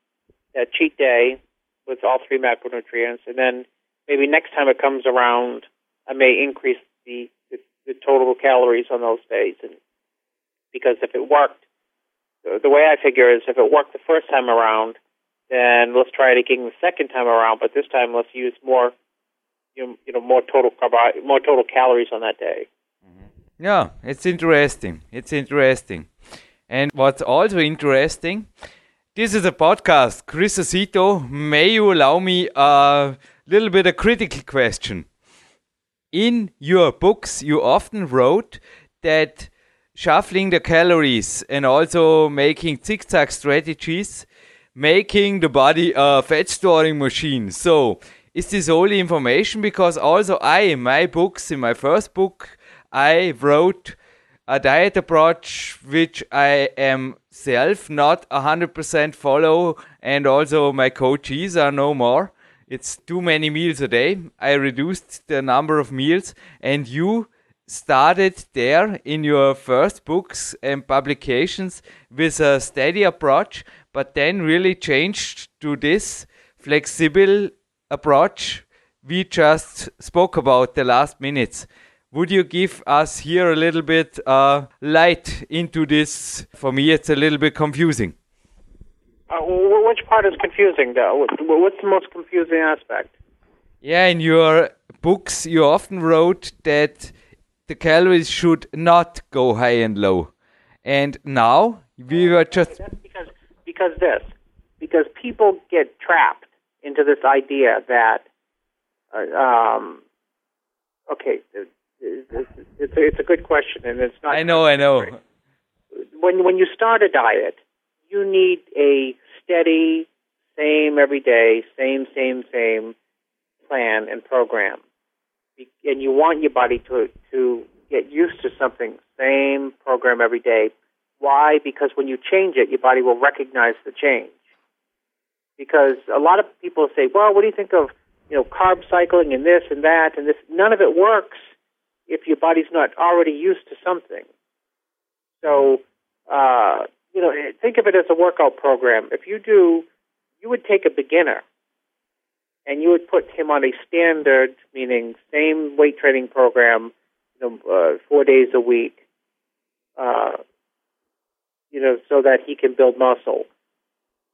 that cheat day with all three macronutrients, and then maybe next time it comes around, I may increase the the, total calories on those days, and because if it worked, the, way I figure is if it worked the first time around, then let's try it again the second time around. But this time, let's use more, you know, you know more total carb, more total calories on that day. Mm-hmm. Yeah, it's interesting. It's interesting. And what's also interesting, this is a podcast. Chris Aceto, may you allow me a little bit a critical question? In your books, you often wrote that shuffling the calories and also making zigzag strategies, making the body a fat storing machine. So, is this only information? Because also I, in my books, in my first book, I wrote a diet approach which I am self not 100% follow and also my coaches are no more. It's too many meals a day. I reduced the number of meals and you started there in your first books and publications with a steady approach, but then really changed to this flexible approach we just spoke about the last minutes. Would you give us here a little bit uh, light into this? For me, it's a little bit confusing. Uh, which part is confusing, though? What's the most confusing aspect? Yeah, in your books, you often wrote that the calories should not go high and low. And now we were just. That's because, because this. Because people get trapped into this idea that. Uh, um, okay, it's, it's, a, it's a good question, and it's not. I know, I know. When, when you start a diet, you need a steady, same every day, same, same, same plan and program. And you want your body to, to get used to something, same program every day. Why? Because when you change it, your body will recognize the change. Because a lot of people say, well, what do you think of, you know, carb cycling and this and that and this? None of it works if your body's not already used to something. So, uh, you know, think of it as a workout program. If you do, you would take a beginner and you would put him on a standard, meaning same weight training program, you know, uh, four days a week, uh, you know, so that he can build muscle.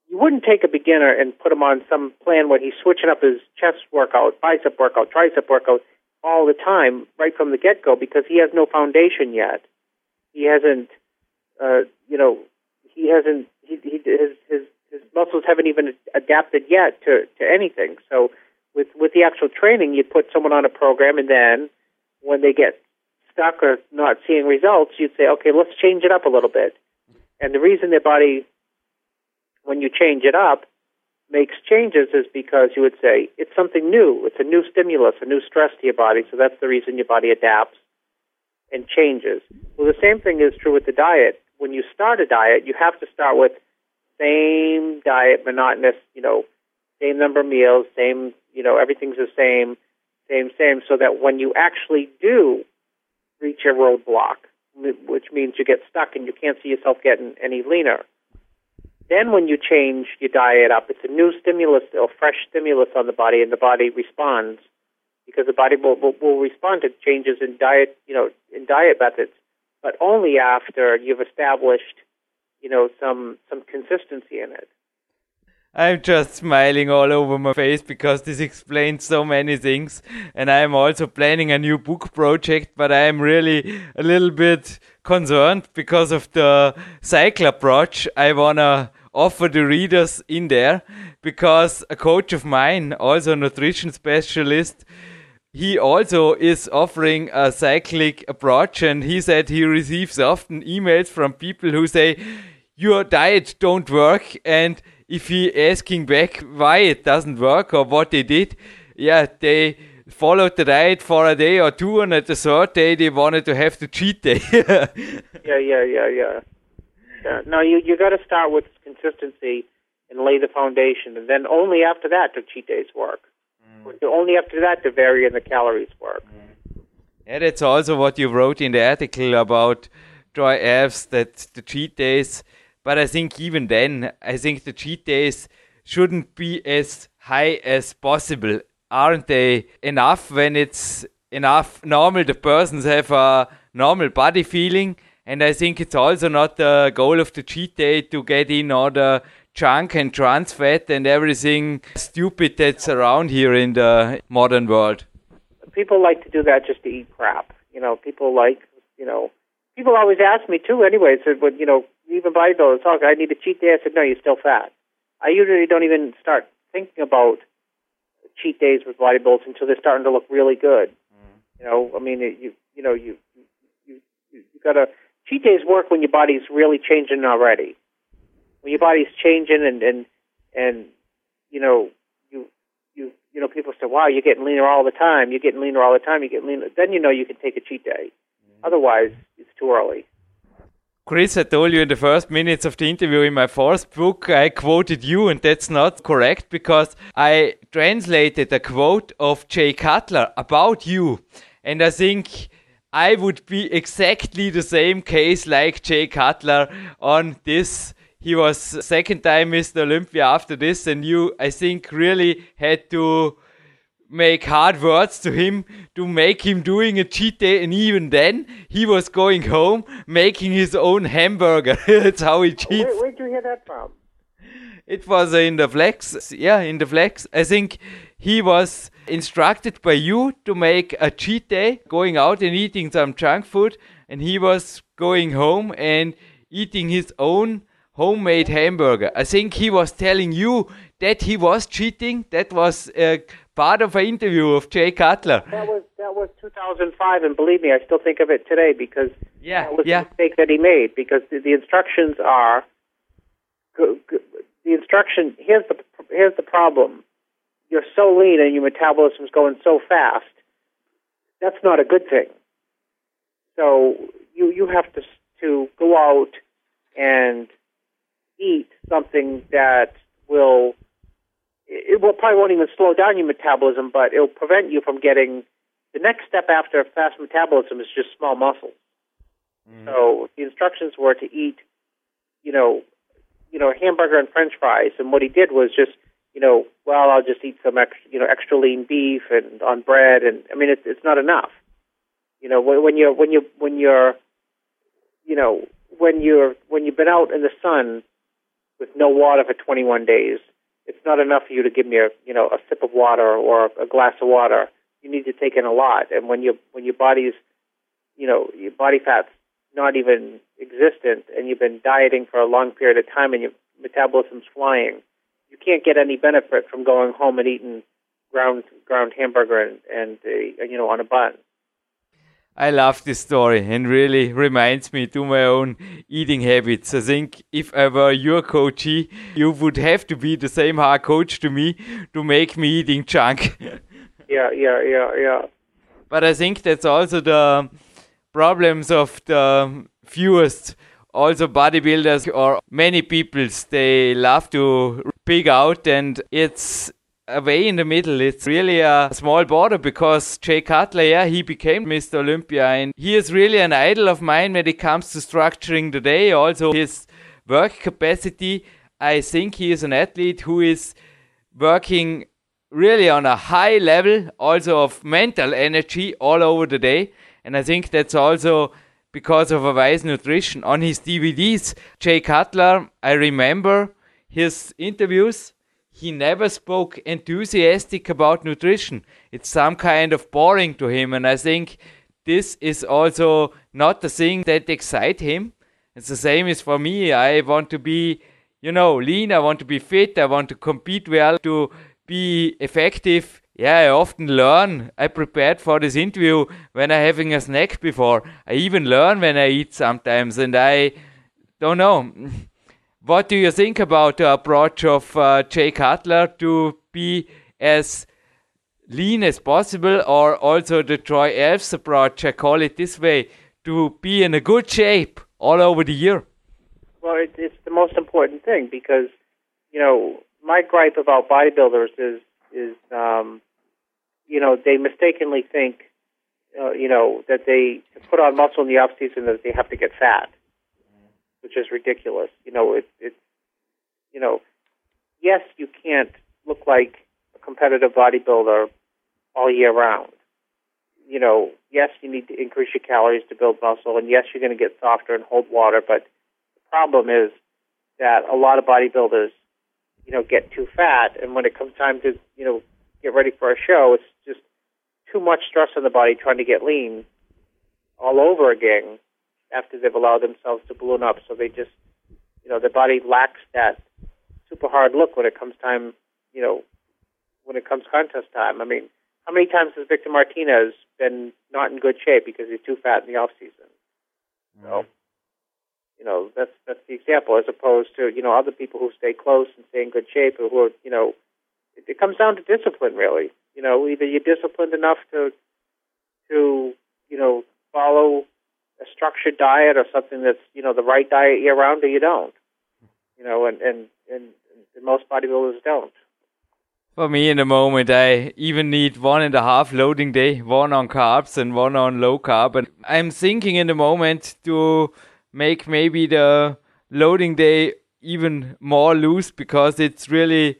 You wouldn't take a beginner and put him on some plan where he's switching up his chest workout, bicep workout, tricep workout all the time right from the get go because he has no foundation yet. He hasn't, uh, you know, he hasn't he, he his his his muscles haven't even adapted yet to to anything. So with with the actual training, you put someone on a program, and then when they get stuck or not seeing results, you'd say, okay, let's change it up a little bit. And the reason their body, when you change it up, makes changes is because you would say it's something new. It's a new stimulus, a new stress to your body. So that's the reason your body adapts and changes. Well, the same thing is true with the diet when you start a diet, you have to start with same diet, monotonous, you know, same number of meals, same, you know, everything's the same, same, same, so that when you actually do reach a roadblock, which means you get stuck and you can't see yourself getting any leaner, then when you change your diet up, it's a new stimulus or fresh stimulus on the body, and the body responds because the body will, will, will respond to changes in diet, you know, in diet methods but only after you've established, you know, some some consistency in it. I'm just smiling all over my face because this explains so many things. And I'm also planning a new book project, but I'm really a little bit concerned because of the cycle approach I want to offer the readers in there. Because a coach of mine, also a nutrition specialist, he also is offering a cyclic approach and he said he receives often emails from people who say your diet don't work and if he asking back why it doesn't work or what they did yeah they followed the diet for a day or two and at the third day they wanted to have the cheat day. Yeah yeah yeah yeah. No you you got to start with consistency and lay the foundation and then only after that do cheat days work only after that the vary in the calories work. Mm-hmm. Yeah, that's also what you wrote in the article about dry abs, that the cheat days. But I think even then, I think the cheat days shouldn't be as high as possible. Aren't they enough when it's enough normal? The persons have a normal body feeling. And I think it's also not the goal of the cheat day to get in the junk and trans fat and everything stupid that's around here in the modern world. People like to do that just to eat crap. You know, people like, you know, people always ask me too anyway, said, but, you know, even bodybuilders talk, I need a cheat day. I said, no, you're still fat. I usually don't even start thinking about cheat days with bodybuilders until they're starting to look really good. Mm. You know, I mean, you, you know, you, you, you, you gotta, cheat days work when your body's really changing already when your body's changing and and and you know you you you know people say, "Wow, you're getting leaner all the time. You're getting leaner all the time. You get leaner." Then you know you can take a cheat day. Mm-hmm. Otherwise, it's too early. Chris, I told you in the first minutes of the interview in my fourth book, I quoted you, and that's not correct because I translated a quote of Jay Cutler about you. And I think I would be exactly the same case like Jay Cutler on this. He was second time Mr. Olympia after this, and you, I think, really had to make hard words to him to make him doing a cheat day and even then he was going home making his own hamburger. That's how he cheats. Where, where'd you hear that from? It was in the flex yeah in the flex. I think he was instructed by you to make a cheat day going out and eating some junk food and he was going home and eating his own homemade hamburger i think he was telling you that he was cheating that was uh, part of an interview of Jay Cutler. That was that was 2005, and believe me, I still think of it today because yeah, that was yeah. the mistake that he made. Because the, the instructions are go, go, the instruction. Here's the here's the problem. You're so lean and your metabolism's going so fast. That's not a good thing. So you you have to to go out and eat something that will it will probably won't even slow down your metabolism, but it'll prevent you from getting the next step after fast metabolism is just small muscles. Mm. So the instructions were to eat, you know, you know, hamburger and French fries, and what he did was just, you know, well, I'll just eat some extra, you know, extra lean beef and on bread, and I mean, it's it's not enough. You know, when, when you're when you when you're, you know, when you're when you've been out in the sun with no water for 21 days it's not enough for you to give me a you know a sip of water or a glass of water. You need to take in a lot, and when you when your body's you know your body fat's not even existent, and you've been dieting for a long period of time, and your metabolism's flying, you can't get any benefit from going home and eating ground ground hamburger and and uh, you know on a bun. I love this story and really reminds me to my own eating habits. I think if I were your coachee, you would have to be the same hard coach to me to make me eating junk. yeah, yeah, yeah, yeah. But I think that's also the problems of the fewest also bodybuilders or many people they love to pig out and it's away in the middle. It's really a small border because Jay Cutler, yeah, he became Mr. Olympia and he is really an idol of mine when it comes to structuring the day. Also, his work capacity. I think he is an athlete who is working really on a high level, also of mental energy all over the day. And I think that's also because of a wise nutrition. On his DVDs, Jay Cutler, I remember his interviews he never spoke enthusiastic about nutrition. It's some kind of boring to him, and I think this is also not the thing that excites him. It's the same is for me. I want to be, you know, lean. I want to be fit. I want to compete well to be effective. Yeah, I often learn. I prepared for this interview when I'm having a snack before. I even learn when I eat sometimes, and I don't know. What do you think about the approach of uh, Jay Cutler to be as lean as possible, or also the Troy Alves approach, I call it this way, to be in a good shape all over the year? Well, it, it's the most important thing because, you know, my gripe about bodybuilders is, is um, you know, they mistakenly think, uh, you know, that they put on muscle in the off season that they have to get fat which is ridiculous. You know, it, it's, you know, yes, you can't look like a competitive bodybuilder all year round. You know, yes, you need to increase your calories to build muscle, and yes, you're going to get softer and hold water. But the problem is that a lot of bodybuilders, you know, get too fat, and when it comes time to, you know, get ready for a show, it's just too much stress on the body trying to get lean all over again after they've allowed themselves to balloon up. So they just, you know, their body lacks that super hard look when it comes time, you know, when it comes contest time. I mean, how many times has Victor Martinez been not in good shape because he's too fat in the off season? So, you know, that's that's the example, as opposed to you know other people who stay close and stay in good shape, or who are you know, it, it comes down to discipline, really. You know, either you're disciplined enough to to you know follow a structured diet or something that's you know the right diet year round, or you don't. You know, and and and, and most bodybuilders don't. For me, in the moment, I even need one and a half loading day, one on carbs and one on low carb. And I'm thinking in the moment to make maybe the loading day even more loose because it's really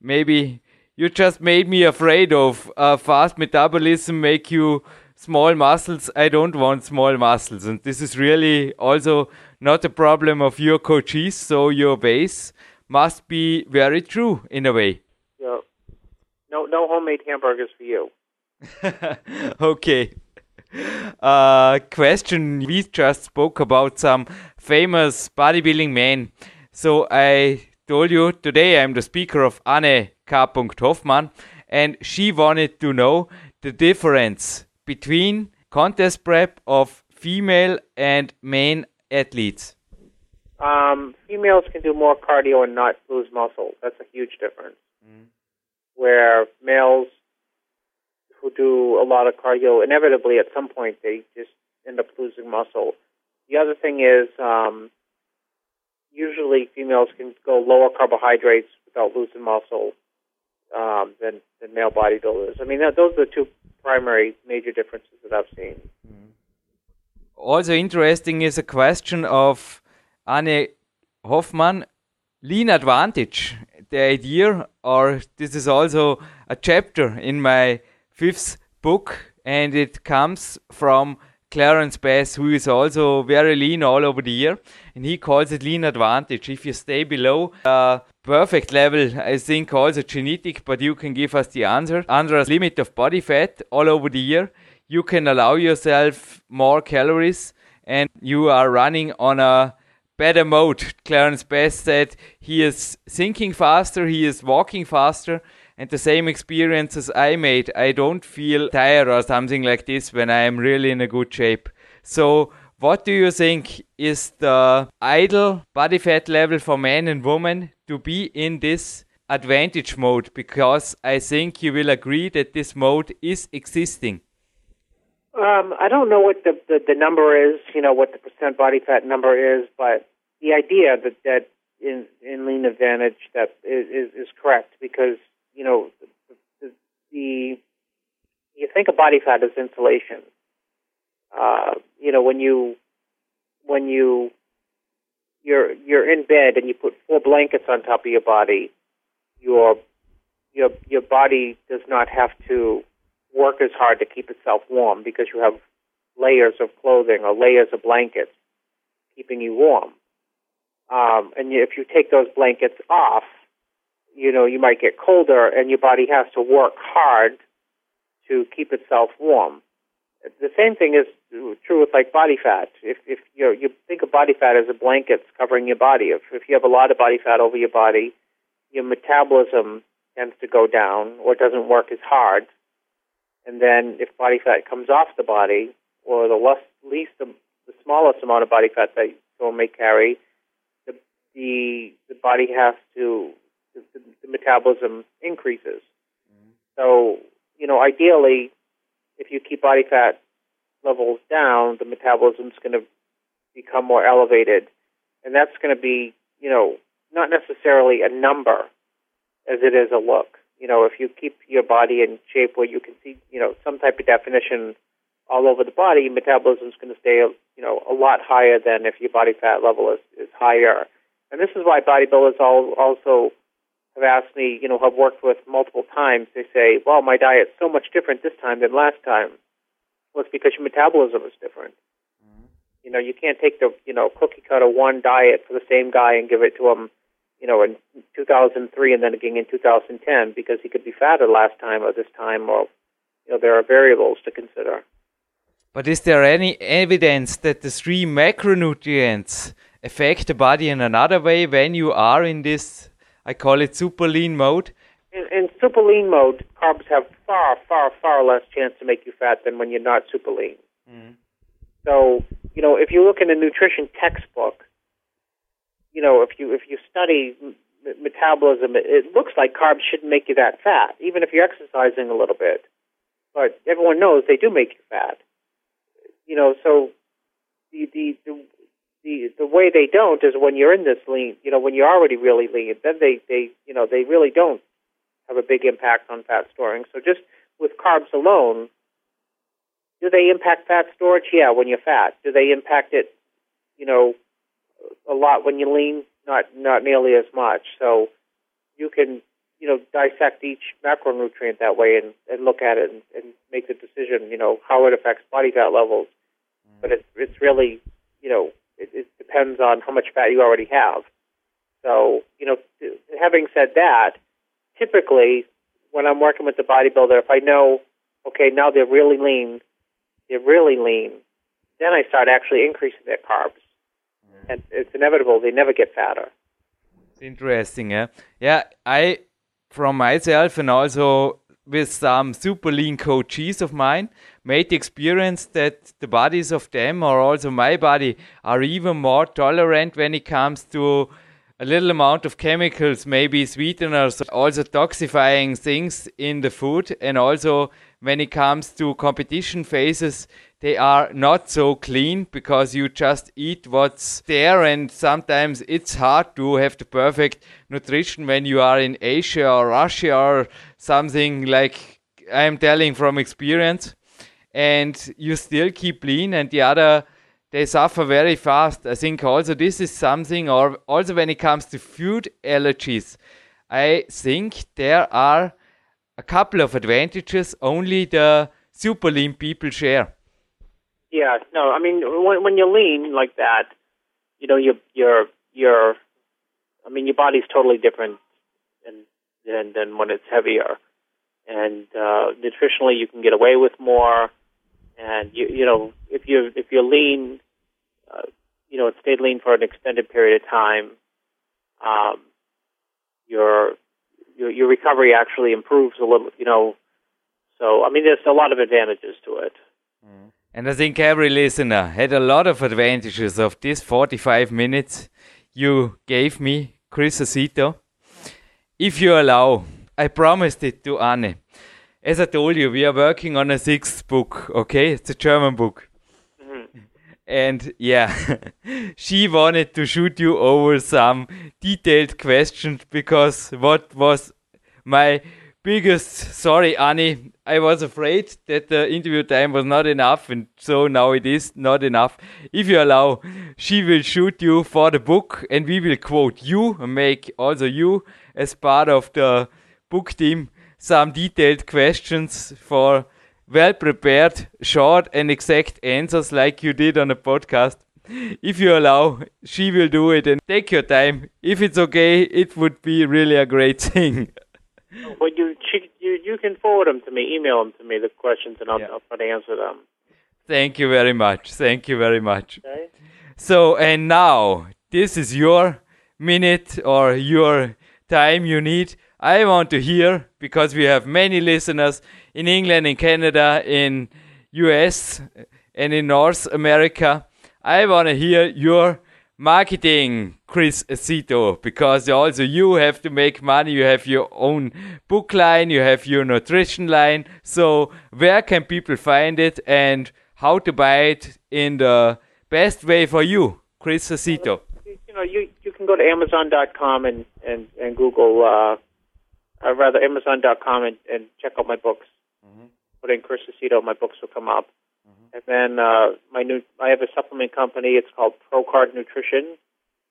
maybe you just made me afraid of uh, fast metabolism make you small muscles. I don't want small muscles. And this is really also not a problem of your coaches so your base. Must be very true in a way. Yeah. No no homemade hamburgers for you. Okay. Uh, question. We just spoke about some famous bodybuilding men. So I told you today I'm the speaker of Anne K. Hoffmann, and she wanted to know the difference between contest prep of female and male athletes. Um, females can do more cardio and not lose muscle. That's a huge difference. Mm. Where males who do a lot of cardio, inevitably at some point they just end up losing muscle. The other thing is um, usually females can go lower carbohydrates without losing muscle um, than, than male bodybuilders. I mean, that, those are the two primary major differences that I've seen. Also interesting is a question of Anne Hoffmann, lean advantage. The idea, or this is also a chapter in my fifth book, and it comes from Clarence Bass, who is also very lean all over the year, and he calls it lean advantage. If you stay below a perfect level, I think also genetic, but you can give us the answer. Under a limit of body fat all over the year, you can allow yourself more calories, and you are running on a better mode. Clarence Bass said he is thinking faster, he is walking faster, and the same experiences I made, I don't feel tired or something like this when I am really in a good shape. So, what do you think is the ideal body fat level for men and women to be in this advantage mode? Because I think you will agree that this mode is existing. Um, I don't know what the, the, the number is, you know, what the percent body fat number is, but the idea that, that in, in lean advantage that is, is, is correct because you know, the, the you think of body fat as insulation. Uh, you know, when you when you you're you're in bed and you put four blankets on top of your body, your your your body does not have to work as hard to keep itself warm because you have layers of clothing or layers of blankets keeping you warm. Um, and if you take those blankets off, you know, you might get colder and your body has to work hard to keep itself warm. The same thing is true with like body fat. If if you you think of body fat as a blanket covering your body, if if you have a lot of body fat over your body, your metabolism tends to go down or doesn't work as hard. And then if body fat comes off the body, or the less, least the, the smallest amount of body fat that someone may carry, the the the body has to the, the metabolism increases. Mm-hmm. So, you know, ideally, if you keep body fat levels down, the metabolism is going to become more elevated, and that's going to be, you know, not necessarily a number as it is a look. You know, if you keep your body in shape where you can see, you know, some type of definition all over the body, metabolism is going to stay, you know, a lot higher than if your body fat level is, is higher. And this is why bodybuilders all, also have asked me, you know, have worked with multiple times, they say, well, my diet's so much different this time than last time. Well, it's because your metabolism is different. Mm-hmm. You know, you can't take the, you know, cookie cutter one diet for the same guy and give it to him, you know, in 2003 and then again in 2010 because he could be fatter last time or this time or, you know, there are variables to consider. But is there any evidence that the three macronutrients affect the body in another way when you are in this I call it super lean mode. In, in super lean mode, carbs have far, far, far less chance to make you fat than when you're not super lean. Mm. So, you know, if you look in a nutrition textbook, you know, if you if you study m- metabolism, it, it looks like carbs shouldn't make you that fat, even if you're exercising a little bit. But everyone knows they do make you fat. You know, so the the, the the the way they don't is when you're in this lean, you know, when you're already really lean, then they they you know they really don't have a big impact on fat storing. So just with carbs alone, do they impact fat storage? Yeah, when you're fat. Do they impact it, you know, a lot when you're lean? Not not nearly as much. So you can, you know, dissect each macronutrient that way and, and look at it and, and make the decision, you know, how it affects body fat levels. Mm. But it's it's really, you know, it, it depends on how much fat you already have. So, you know, having said that, typically when I'm working with the bodybuilder, if I know, okay, now they're really lean, they're really lean, then I start actually increasing their carbs. Mm. And it's inevitable, they never get fatter. It's interesting, yeah. Yeah, I, from myself and also with some super lean coaches of mine, made the experience that the bodies of them or also my body are even more tolerant when it comes to a little amount of chemicals, maybe sweeteners, also toxifying things in the food. And also, when it comes to competition phases, they are not so clean because you just eat what's there. And sometimes it's hard to have the perfect nutrition when you are in Asia or Russia or something like I'm telling from experience. And you still keep lean, and the other they suffer very fast. I think also this is something, or also when it comes to food allergies, I think there are a couple of advantages only the super lean people share. Yeah, no, I mean when when you're lean like that, you know your your your, I mean your body's totally different than than, than when it's heavier, and uh, nutritionally you can get away with more and you you know if you if you're lean, uh, you know, stayed lean for an extended period of time, um, your your your recovery actually improves a little. You know, so I mean, there's a lot of advantages to it. Mm. And I think every listener had a lot of advantages of this 45 minutes you gave me, Chris Aceto. If you allow, I promised it to Anne as I told you, we are working on a sixth book. Okay, it's a German book. Mm-hmm. And yeah, she wanted to shoot you over some detailed questions because what was my biggest sorry, Annie. I was afraid that the interview time was not enough, and so now it is not enough. If you allow, she will shoot you for the book, and we will quote you and make also you as part of the book team some detailed questions for well prepared, short, and exact answers like you did on a podcast. If you allow, she will do it and take your time. If it's okay, it would be really a great thing. Well, you, she, you, you can forward them to me, email them to me, the questions, and I'll, yeah. I'll try to answer them. Thank you very much. Thank you very much. Okay. So, and now, this is your minute or your time you need I want to hear because we have many listeners in England, in Canada, in US, and in North America. I want to hear your marketing, Chris Aceto, because also you have to make money. You have your own book line, you have your nutrition line. So, where can people find it and how to buy it in the best way for you, Chris Aceto? You know, you, you can go to Amazon.com and, and, and Google. Uh uh, rather Amazon.com and, and check out my books. Mm-hmm. Put in Chris Aceto, my books will come up. Mm-hmm. And then uh, my new, I have a supplement company. It's called ProCard Nutrition.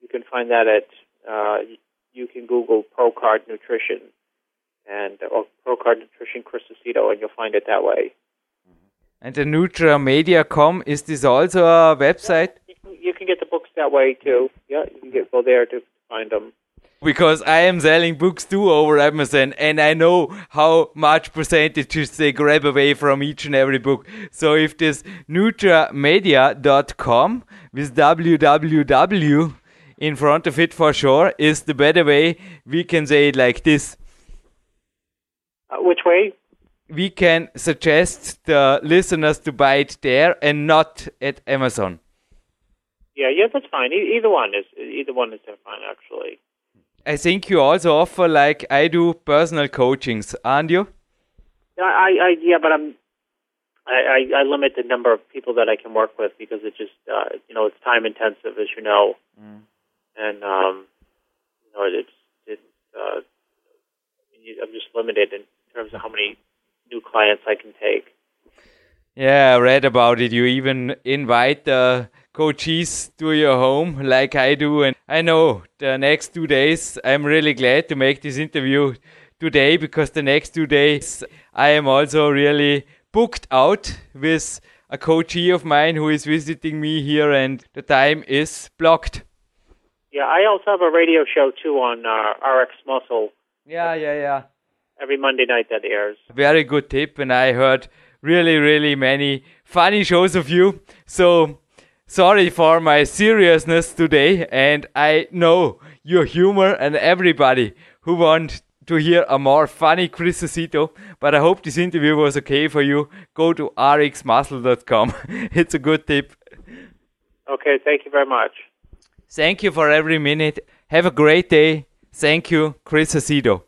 You can find that at uh, you can Google ProCard Nutrition and or ProCard Nutrition Chris Aceto, and you'll find it that way. Mm-hmm. And the NutraMedia.com is this also a website? Yeah, you, can, you can get the books that way too. Yeah, you can get go there to find them because I am selling books too over Amazon and I know how much percentages they grab away from each and every book. So if this nutramedia.com with www in front of it for sure is the better way, we can say it like this. Uh, which way? We can suggest the listeners to buy it there and not at Amazon. Yeah, yeah, that's fine. E- either one is either one is fine actually. I think you also offer like I do personal coachings, aren't you? I, I yeah, but I'm I, I, I limit the number of people that I can work with because it just uh, you know it's time intensive as you know, mm. and um, you know it's it uh, I'm just limited in terms of how many new clients I can take. Yeah, I read about it. You even invite uh, coaches to your home, like I do. And I know the next two days, I'm really glad to make this interview today because the next two days, I am also really booked out with a coachee of mine who is visiting me here, and the time is blocked. Yeah, I also have a radio show too on uh, RX Muscle. Yeah, yeah, yeah. Every Monday night that airs. Very good tip, and I heard really, really many funny shows of you. So sorry for my seriousness today, and I know your humor and everybody who want to hear a more funny Chris Aceto, but I hope this interview was okay for you. Go to rxmuscle.com. it's a good tip. Okay, thank you very much. Thank you for every minute. Have a great day. Thank you, Chris Aceto.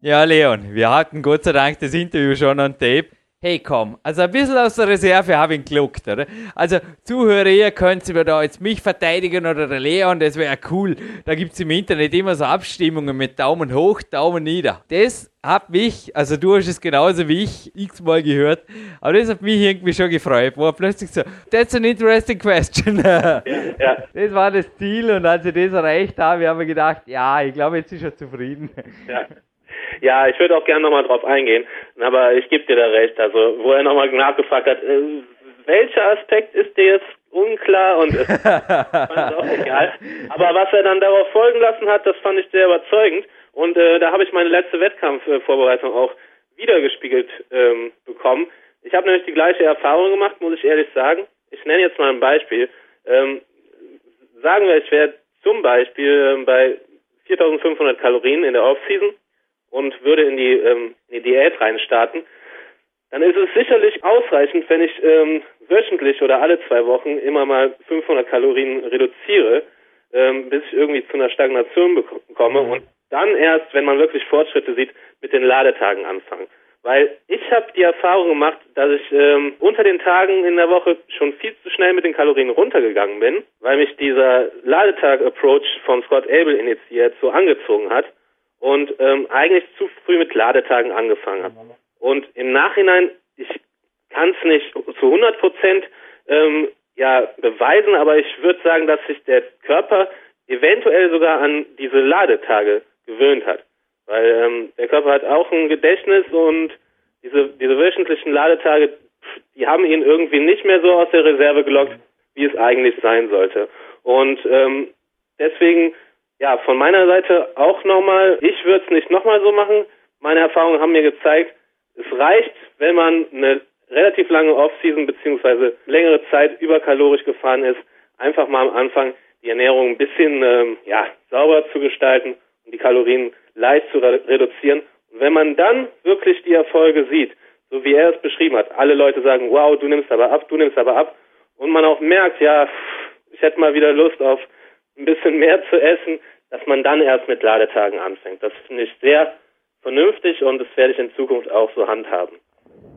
Ja, Leon, wir hatten Gott sei Dank das Interview schon on tape. Hey, komm, also ein bisschen aus der Reserve habe ich ihn geluckt, oder? Also, Zuhörer, ihr könnt mir da jetzt mich verteidigen oder der Leon, das wäre cool. Da gibt es im Internet immer so Abstimmungen mit Daumen hoch, Daumen nieder. Das hat mich, also du hast es genauso wie ich x-mal gehört, aber das hat mich irgendwie schon gefreut. War plötzlich so, that's an interesting question. Ja, ja. Das war das Ziel und als ich das erreicht habe, haben wir gedacht, ja, ich glaube, jetzt ist er zufrieden. Ja. Ja, ich würde auch gerne nochmal drauf eingehen, aber ich gebe dir da recht. Also, wo er nochmal nachgefragt hat, äh, welcher Aspekt ist dir jetzt unklar und fand auch egal. Aber was er dann darauf folgen lassen hat, das fand ich sehr überzeugend und äh, da habe ich meine letzte Wettkampfvorbereitung auch wiedergespiegelt ähm, bekommen. Ich habe nämlich die gleiche Erfahrung gemacht, muss ich ehrlich sagen. Ich nenne jetzt mal ein Beispiel. Ähm, sagen wir, ich wäre zum Beispiel ähm, bei 4500 Kalorien in der Offseason und würde in die, ähm, in die Diät reinstarten, dann ist es sicherlich ausreichend, wenn ich ähm, wöchentlich oder alle zwei Wochen immer mal 500 Kalorien reduziere, ähm, bis ich irgendwie zu einer Stagnation komme mhm. und dann erst, wenn man wirklich Fortschritte sieht, mit den Ladetagen anfangen. Weil ich habe die Erfahrung gemacht, dass ich ähm, unter den Tagen in der Woche schon viel zu schnell mit den Kalorien runtergegangen bin, weil mich dieser Ladetag-Approach von Scott Abel initiiert so angezogen hat und ähm, eigentlich zu früh mit Ladetagen angefangen habe. Und im Nachhinein, ich kann es nicht zu 100 Prozent ähm, ja, beweisen, aber ich würde sagen, dass sich der Körper eventuell sogar an diese Ladetage gewöhnt hat. Weil ähm, der Körper hat auch ein Gedächtnis und diese, diese wöchentlichen Ladetage, die haben ihn irgendwie nicht mehr so aus der Reserve gelockt, wie es eigentlich sein sollte. Und ähm, deswegen ja, von meiner Seite auch nochmal, ich würde es nicht nochmal so machen. Meine Erfahrungen haben mir gezeigt, es reicht, wenn man eine relativ lange Offseason beziehungsweise längere Zeit überkalorisch gefahren ist, einfach mal am Anfang die Ernährung ein bisschen ähm, ja, sauber zu gestalten und die Kalorien leicht zu re reduzieren. Und wenn man dann wirklich die Erfolge sieht, so wie er es beschrieben hat, alle Leute sagen, wow, du nimmst aber ab, du nimmst aber ab, und man auch merkt, ja, ich hätte mal wieder Lust auf ein bisschen mehr zu essen, dass man dann erst mit Ladetagen anfängt. Das finde ich sehr vernünftig und das werde ich in Zukunft auch so handhaben.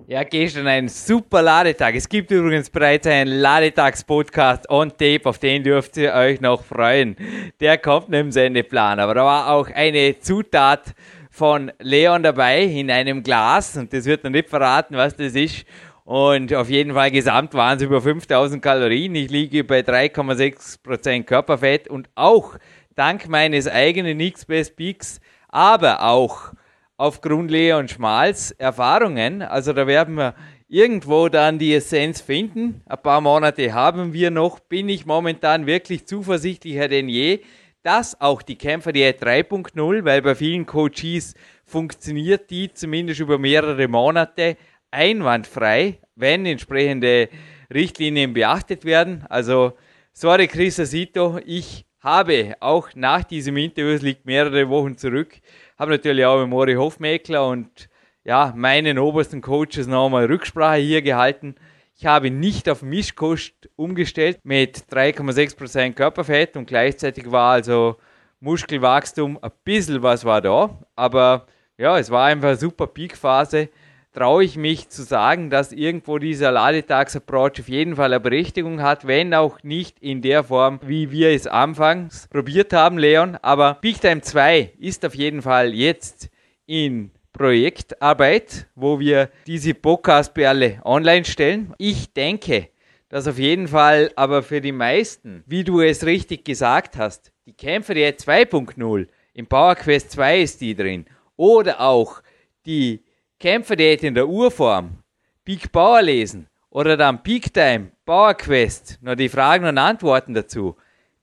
Ja, gestern ein super Ladetag. Es gibt übrigens bereits einen Ladetags-Podcast on Tape, auf den dürft ihr euch noch freuen. Der kommt neben Sendeplan. Aber da war auch eine Zutat von Leon dabei in einem Glas und das wird noch nicht verraten, was das ist. Und auf jeden Fall gesamt waren es über 5000 Kalorien. Ich liege bei 3,6% Körperfett und auch dank meines eigenen XBS Peaks, aber auch aufgrund Leon Schmals Erfahrungen. Also da werden wir irgendwo dann die Essenz finden. Ein paar Monate haben wir noch. Bin ich momentan wirklich zuversichtlicher denn je, dass auch die Kämpferdiät 3.0, weil bei vielen Coaches funktioniert die zumindest über mehrere Monate einwandfrei, wenn entsprechende Richtlinien beachtet werden. Also, sorry Chris Asito, ich habe auch nach diesem Interview, es liegt mehrere Wochen zurück, habe natürlich auch mit Mori Hofmeckler und ja, meinen obersten Coaches nochmal Rücksprache hier gehalten. Ich habe nicht auf Mischkost umgestellt mit 3,6% Körperfett und gleichzeitig war also Muskelwachstum ein bisschen was war da, aber ja, es war einfach eine super Peakphase traue ich mich zu sagen, dass irgendwo dieser Ladetags-Approach auf jeden Fall eine Berechtigung hat, wenn auch nicht in der Form, wie wir es anfangs probiert haben, Leon. Aber Big Time 2 ist auf jeden Fall jetzt in Projektarbeit, wo wir diese Podcast-Perle online stellen. Ich denke, dass auf jeden Fall aber für die meisten, wie du es richtig gesagt hast, die Kämpfer der 2.0, im Power Quest 2 ist die drin, oder auch die Kämpfer der in der Urform, Peak Power lesen oder dann Peak Time, Power Quest, noch die Fragen und Antworten dazu.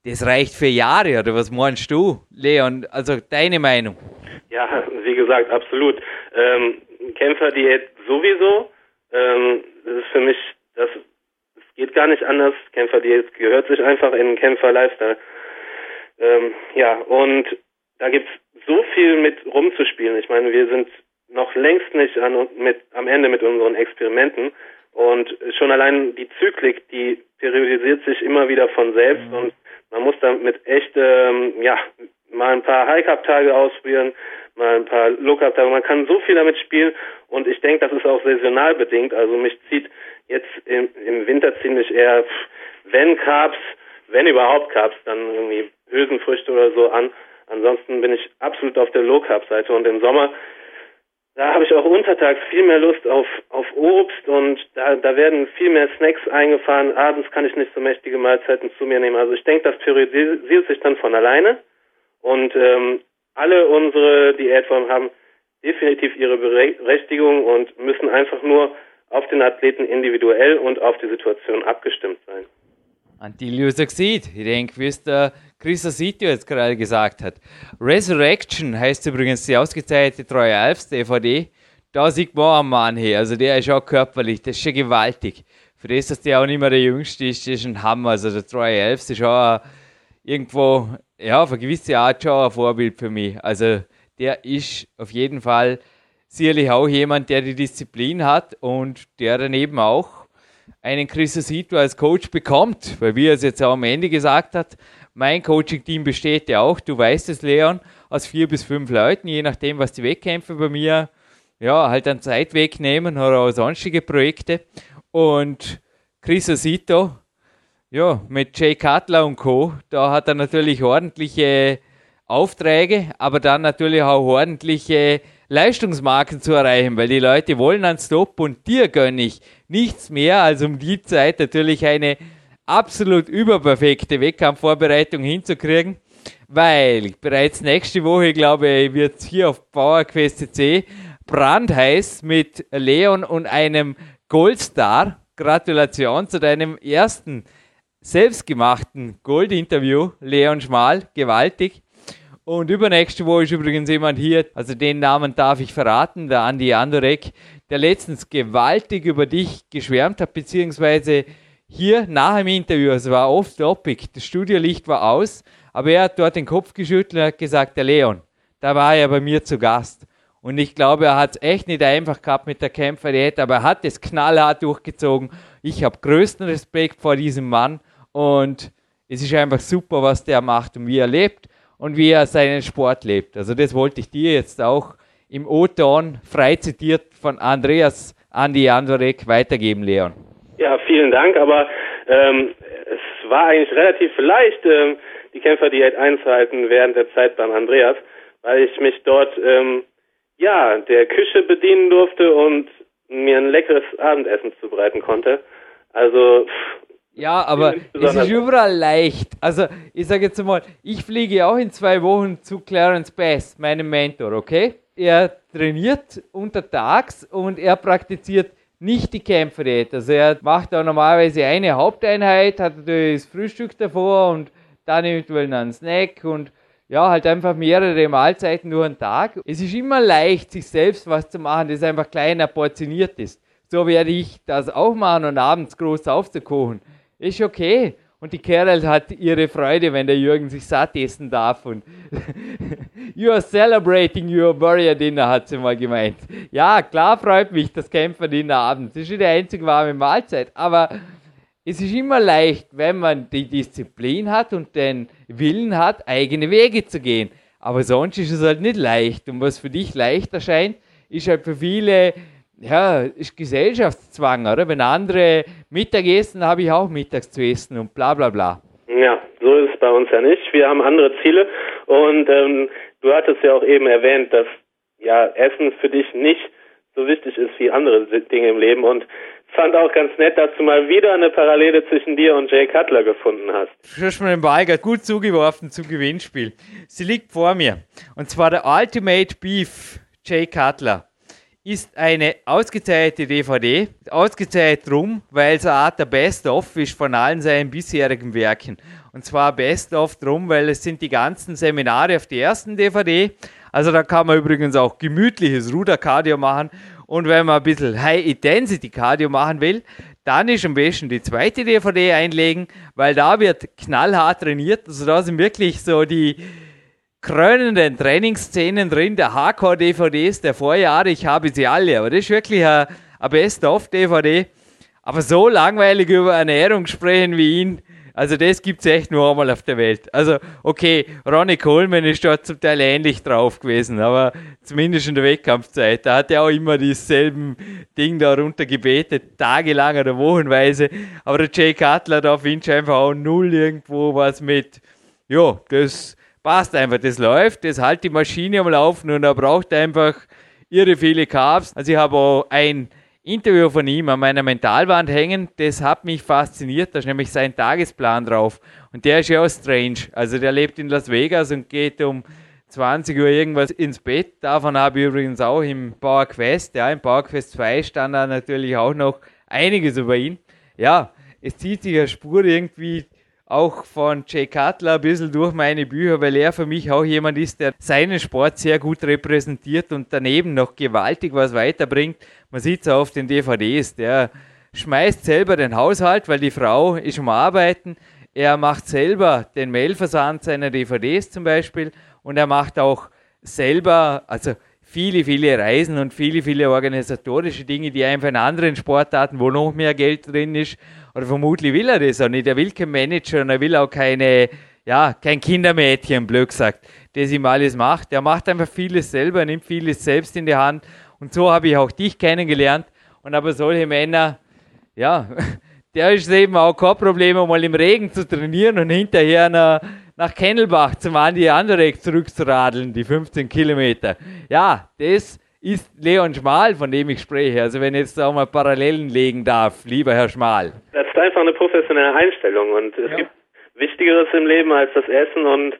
Das reicht für Jahre, oder was meinst du, Leon? Also deine Meinung? Ja, wie gesagt, absolut. Ähm, Kämpferdiät sowieso. Ähm, das ist für mich, das, das geht gar nicht anders. Kämpferdiät gehört sich einfach in Kämpfer-Lifestyle. Ähm, ja, und da gibt's so viel mit rumzuspielen. Ich meine, wir sind noch längst nicht an, mit, am Ende mit unseren Experimenten. Und schon allein die Zyklik, die periodisiert sich immer wieder von selbst mhm. und man muss damit echt, ähm, ja, mal ein paar High-Cup-Tage ausprobieren, mal ein paar Low-Cup-Tage. Man kann so viel damit spielen und ich denke, das ist auch saisonal bedingt. Also mich zieht jetzt im, im Winter ziemlich eher, wenn Carbs, wenn überhaupt Carbs, dann irgendwie Hülsenfrüchte oder so an. Ansonsten bin ich absolut auf der Low-Carb-Seite und im Sommer da habe ich auch untertags viel mehr Lust auf, auf Obst und da, da werden viel mehr Snacks eingefahren. Abends kann ich nicht so mächtige Mahlzeiten zu mir nehmen. Also ich denke, das priorisiert sich dann von alleine. Und ähm, alle unsere Diätformen haben definitiv ihre Berechtigung und müssen einfach nur auf den Athleten individuell und auf die Situation abgestimmt sein. Antiliosaxid, ich denke, wie es der Chris Asitio jetzt gerade gesagt hat. Resurrection heißt übrigens die ausgezeichnete Treue Alps DVD. Da sieht man einen Mann her, also der ist auch körperlich, das ist schon gewaltig. Für das, dass der auch nicht mehr der Jüngste ist, ist ein Hammer. Also der Troy Elves ist auch irgendwo, ja, auf eine gewisse Art schon ein Vorbild für mich. Also der ist auf jeden Fall sicherlich auch jemand, der die Disziplin hat und der daneben auch einen Chris Asito als Coach bekommt, weil wie er es jetzt auch am Ende gesagt hat, mein Coaching-Team besteht ja auch, du weißt es, Leon, aus vier bis fünf Leuten, je nachdem, was die Wettkämpfe bei mir ja, halt an Zeit wegnehmen oder sonstige Projekte. Und Chris Asito, ja, mit Jay Cutler und Co., da hat er natürlich ordentliche Aufträge, aber dann natürlich auch ordentliche Leistungsmarken zu erreichen, weil die Leute wollen einen Stop und dir gönne ich nichts mehr als um die Zeit natürlich eine absolut überperfekte Wettkampfvorbereitung hinzukriegen, weil bereits nächste Woche, glaube ich, wird hier auf PowerQuest C brandheiß mit Leon und einem Goldstar. Gratulation zu deinem ersten selbstgemachten Gold-Interview, Leon Schmal, gewaltig. Und übernächste Woche ist übrigens jemand hier, also den Namen darf ich verraten, der Andi Andorek, der letztens gewaltig über dich geschwärmt hat, beziehungsweise hier nach dem Interview, also war off-topic, das Studiolicht war aus, aber er hat dort den Kopf geschüttelt und hat gesagt, der Leon, da war er bei mir zu Gast. Und ich glaube, er hat es echt nicht einfach gehabt mit der Kämpferdiät, aber er hat es knallhart durchgezogen. Ich habe größten Respekt vor diesem Mann und es ist einfach super, was der macht und wie er lebt und wie er seinen Sport lebt. Also das wollte ich dir jetzt auch im O-Ton frei zitiert von Andreas Andi Andorek weitergeben, Leon. Ja, vielen Dank, aber ähm, es war eigentlich relativ leicht, ähm, die Kämpferdiät einzuhalten während der Zeit beim Andreas, weil ich mich dort ähm, ja der Küche bedienen durfte und mir ein leckeres Abendessen zubereiten konnte. Also ja, aber es ist überall leicht. Also, ich sage jetzt mal, ich fliege auch in zwei Wochen zu Clarence Bass, meinem Mentor, okay? Er trainiert untertags und er praktiziert nicht die Kämpferdiät. Also, er macht da normalerweise eine Haupteinheit, hat das Frühstück davor und dann eventuell einen Snack und ja, halt einfach mehrere Mahlzeiten nur am Tag. Es ist immer leicht, sich selbst was zu machen, das einfach kleiner portioniert ist. So werde ich das auch machen und abends groß aufzukochen ist okay. Und die Kerl hat ihre Freude, wenn der Jürgen sich satt essen darf. Und you are celebrating your warrior dinner, hat sie mal gemeint. Ja, klar freut mich das Kämpferdinner abends. Das ist die einzige warme Mahlzeit. Aber es ist immer leicht, wenn man die Disziplin hat und den Willen hat, eigene Wege zu gehen. Aber sonst ist es halt nicht leicht. Und was für dich leicht erscheint, ist halt für viele ja, ist Gesellschaftszwang, oder? Wenn andere Mittagessen, habe ich auch mittags zu essen und bla bla bla. Ja, so ist es bei uns ja nicht. Wir haben andere Ziele und ähm, du hattest ja auch eben erwähnt, dass ja, Essen für dich nicht so wichtig ist wie andere Dinge im Leben und fand auch ganz nett, dass du mal wieder eine Parallele zwischen dir und Jay Cutler gefunden hast. Du hast mir den Ball gut zugeworfen zum Gewinnspiel. Sie liegt vor mir. Und zwar der Ultimate Beef Jay Cutler ist eine ausgezeichnete DVD. Ausgezeichnet drum, weil es eine Art der Best-of ist von allen seinen bisherigen Werken. Und zwar Best-of drum, weil es sind die ganzen Seminare auf der ersten DVD. Also da kann man übrigens auch gemütliches Rudercardio machen. Und wenn man ein bisschen High-Intensity-Cardio machen will, dann ist am besten die zweite DVD einlegen, weil da wird knallhart trainiert. Also da sind wirklich so die krönenden Trainingsszenen drin, der Hardcore-DVDs der Vorjahre. Ich habe sie alle, aber das ist wirklich eine, eine Best-of-DVD. Aber so langweilig über Ernährung sprechen wie ihn, also das gibt es echt nur einmal auf der Welt. Also okay, Ronnie Coleman ist dort zum Teil ähnlich drauf gewesen, aber zumindest in der Wettkampfzeit, da hat er auch immer dieselben Dinge darunter gebetet, tagelang oder wochenweise. Aber der Jay Cutler, da findest du einfach auch null irgendwo was mit, ja, das passt einfach, das läuft, das hält die Maschine am Laufen und er braucht einfach irre viele Carbs. Also ich habe auch ein Interview von ihm an meiner Mentalwand hängen, das hat mich fasziniert, da ist nämlich sein Tagesplan drauf. Und der ist ja auch strange. Also der lebt in Las Vegas und geht um 20 Uhr irgendwas ins Bett. Davon habe ich übrigens auch im Power Quest, ja, im Power Quest 2 stand da natürlich auch noch einiges über ihn. Ja, es zieht sich eine Spur irgendwie auch von Jay Cutler ein bisschen durch meine Bücher, weil er für mich auch jemand ist, der seinen Sport sehr gut repräsentiert und daneben noch gewaltig was weiterbringt. Man sieht es auf den DVDs. Der schmeißt selber den Haushalt, weil die Frau ist am Arbeiten. Er macht selber den Mailversand seiner DVDs zum Beispiel und er macht auch selber, also viele, viele Reisen und viele, viele organisatorische Dinge, die einfach in anderen Sportarten, wo noch mehr Geld drin ist, oder vermutlich will er das auch nicht. Er will kein Manager und er will auch keine, ja, kein Kindermädchen, blöd gesagt, das ihm alles macht. Er macht einfach vieles selber, er nimmt vieles selbst in die Hand. Und so habe ich auch dich kennengelernt. Und aber solche Männer, ja, der ist eben auch kein Problem, mal im Regen zu trainieren und hinterher nach, nach Kennelbach zum Andi Anderek zurückzuradeln, die 15 Kilometer. Ja, das ist Leon Schmal, von dem ich spreche. Also wenn ich jetzt auch mal Parallelen legen darf, lieber Herr Schmal. Das ist einfach eine professionelle Einstellung und es ja. gibt Wichtigeres im Leben als das Essen und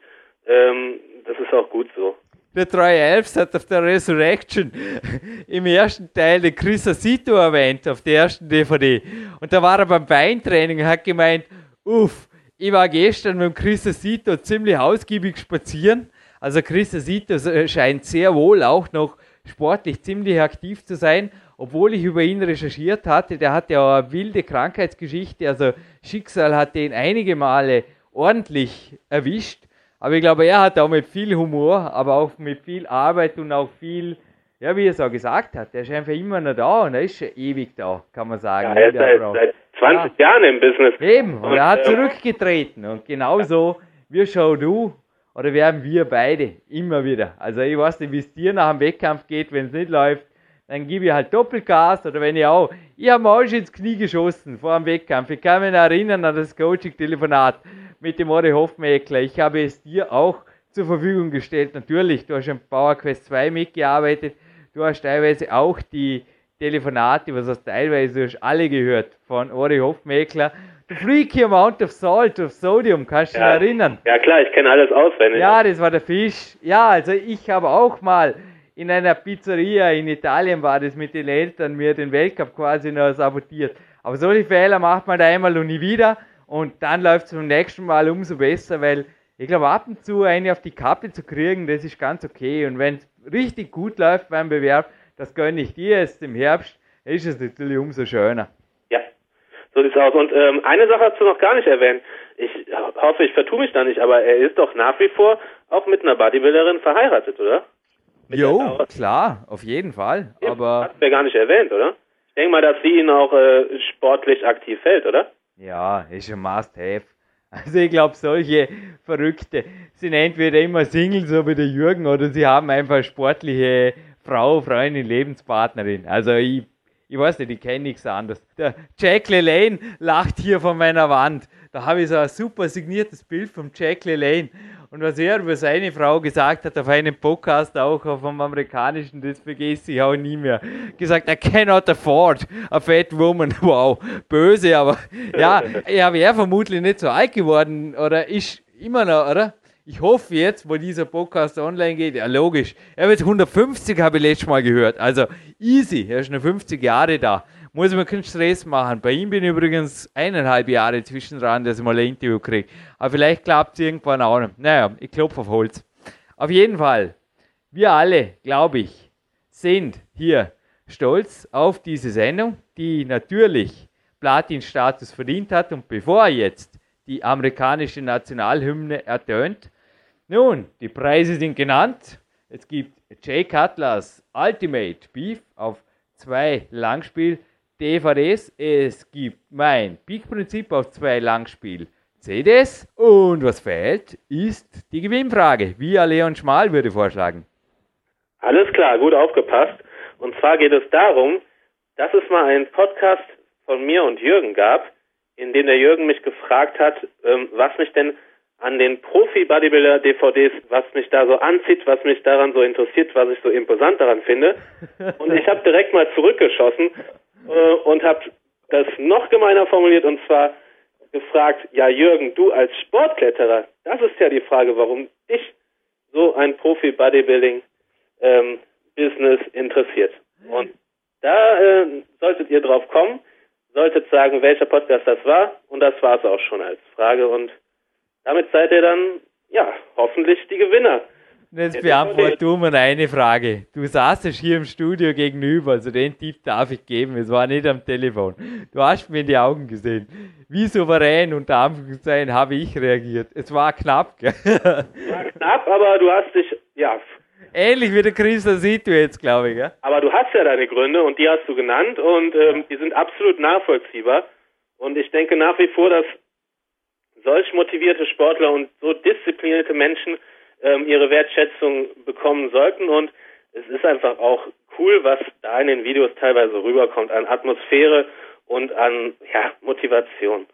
ähm, das ist auch gut so. Der 311 hat auf der Resurrection im ersten Teil den Chris Asito erwähnt, auf der ersten DVD. Und da war er beim Beintraining und hat gemeint, uff, ich war gestern mit dem Chris Asito ziemlich ausgiebig spazieren. Also Chris Asito scheint sehr wohl auch noch sportlich ziemlich aktiv zu sein, obwohl ich über ihn recherchiert hatte. Der hat ja eine wilde Krankheitsgeschichte, also Schicksal hat ihn einige Male ordentlich erwischt. Aber ich glaube, er hat auch mit viel Humor, aber auch mit viel Arbeit und auch viel, ja, wie er es auch gesagt hat, der ist einfach immer noch da und er ist schon ewig da, kann man sagen. Ja, er ist seit, seit 20 ja. Jahren im Business. Eben, und, und er hat äh, zurückgetreten und genauso wie schau du oder werden wir beide immer wieder. Also ich weiß nicht, wie es dir nach dem Wettkampf geht, wenn es nicht läuft, dann gebe ich halt Doppelgas oder wenn ich auch, ich habe mir auch schon ins Knie geschossen vor dem Wettkampf. Ich kann mich erinnern an das Coaching-Telefonat mit dem Ori Hofmeckler. Ich habe es dir auch zur Verfügung gestellt. Natürlich, du hast im Power Quest 2 mitgearbeitet. Du hast teilweise auch die Telefonate, was hast teilweise du hast alle gehört von Ori Hofmeckler The Freaky Amount of Salt, of Sodium, kannst du ja. dich erinnern? Ja klar, ich kenne alles auswendig. Ja, das war der Fisch. Ja, also ich habe auch mal in einer Pizzeria in Italien war das mit den Eltern mir den Weltcup quasi noch sabotiert. Aber solche Fehler macht man da einmal und nie wieder und dann läuft es beim nächsten Mal umso besser, weil ich glaube, ab und zu eine auf die Kappe zu kriegen, das ist ganz okay. Und wenn es richtig gut läuft beim Bewerb, das gönne ich dir jetzt im Herbst, ist es natürlich umso schöner. So sieht's aus. Und ähm, eine Sache hast du noch gar nicht erwähnt. Ich hoffe, ich vertue mich da nicht, aber er ist doch nach wie vor auch mit einer Bodybuilderin verheiratet, oder? Mit jo, klar, auf jeden Fall. Ja, aber hast du ja gar nicht erwähnt, oder? Ich denke mal, dass sie ihn auch äh, sportlich aktiv hält, oder? Ja, ist ein Must-Have. Also ich glaube, solche Verrückte sind entweder immer Single, so wie der Jürgen, oder sie haben einfach sportliche Frau, Freundin, Lebenspartnerin. Also ich ich weiß nicht, ich kenne nichts anderes. Der Jack LaLanne lacht hier von meiner Wand. Da habe ich so ein super signiertes Bild vom Jack LaLanne. Und was er über seine Frau gesagt hat auf einem Podcast, auch vom amerikanischen, das vergesse ich auch nie mehr. Gesagt, I cannot afford a fat woman. Wow, böse, aber ja, er wäre vermutlich nicht so alt geworden oder ist immer noch, oder? Ich hoffe jetzt, wo dieser Podcast online geht, ja logisch. Er wird 150, habe ich letztes Mal gehört. Also easy, er ist schon 50 Jahre da muss man keinen Stress machen. Bei ihm bin ich übrigens eineinhalb Jahre zwischen dran, dass ich mal ein Interview kriege. Aber vielleicht klappt es irgendwann auch noch. Naja, ich klopfe auf Holz. Auf jeden Fall, wir alle, glaube ich, sind hier stolz auf diese Sendung, die natürlich Platin-Status verdient hat. Und bevor jetzt die amerikanische Nationalhymne ertönt, nun, die Preise sind genannt. Es gibt Jay Cutlers Ultimate Beef auf zwei Langspiel DVDs. Es gibt mein Peak-Prinzip auf zwei Langspiel-CDs. Und was fehlt, ist die Gewinnfrage, wie Leon Schmal würde vorschlagen. Alles klar, gut aufgepasst. Und zwar geht es darum, dass es mal einen Podcast von mir und Jürgen gab, in dem der Jürgen mich gefragt hat, ähm, was mich denn an den Profi-Bodybuilder-DVDs, was mich da so anzieht, was mich daran so interessiert, was ich so imposant daran finde. Und ich habe direkt mal zurückgeschossen äh, und habe das noch gemeiner formuliert und zwar gefragt, ja Jürgen, du als Sportkletterer, das ist ja die Frage, warum dich so ein Profi-Bodybuilding-Business ähm, interessiert. Und da äh, solltet ihr drauf kommen, solltet sagen, welcher Podcast das war und das war es auch schon als Frage und damit seid ihr dann, ja, hoffentlich die Gewinner Jetzt beantworte du mir eine Frage. Du saßest hier im Studio gegenüber, also den Tipp darf ich geben, es war nicht am Telefon. Du hast mir in die Augen gesehen. Wie souverän unter Anführungszeichen habe ich reagiert. Es war knapp, gell? War knapp, aber du hast dich, ja. Ähnlich wie der Christa sieht du jetzt, glaube ich, gell? Aber du hast ja deine Gründe und die hast du genannt und ähm, die sind absolut nachvollziehbar. Und ich denke nach wie vor, dass solch motivierte Sportler und so disziplinierte Menschen ähm, ihre Wertschätzung bekommen sollten. Und es ist einfach auch cool, was da in den Videos teilweise rüberkommt an Atmosphäre und an ja, Motivation.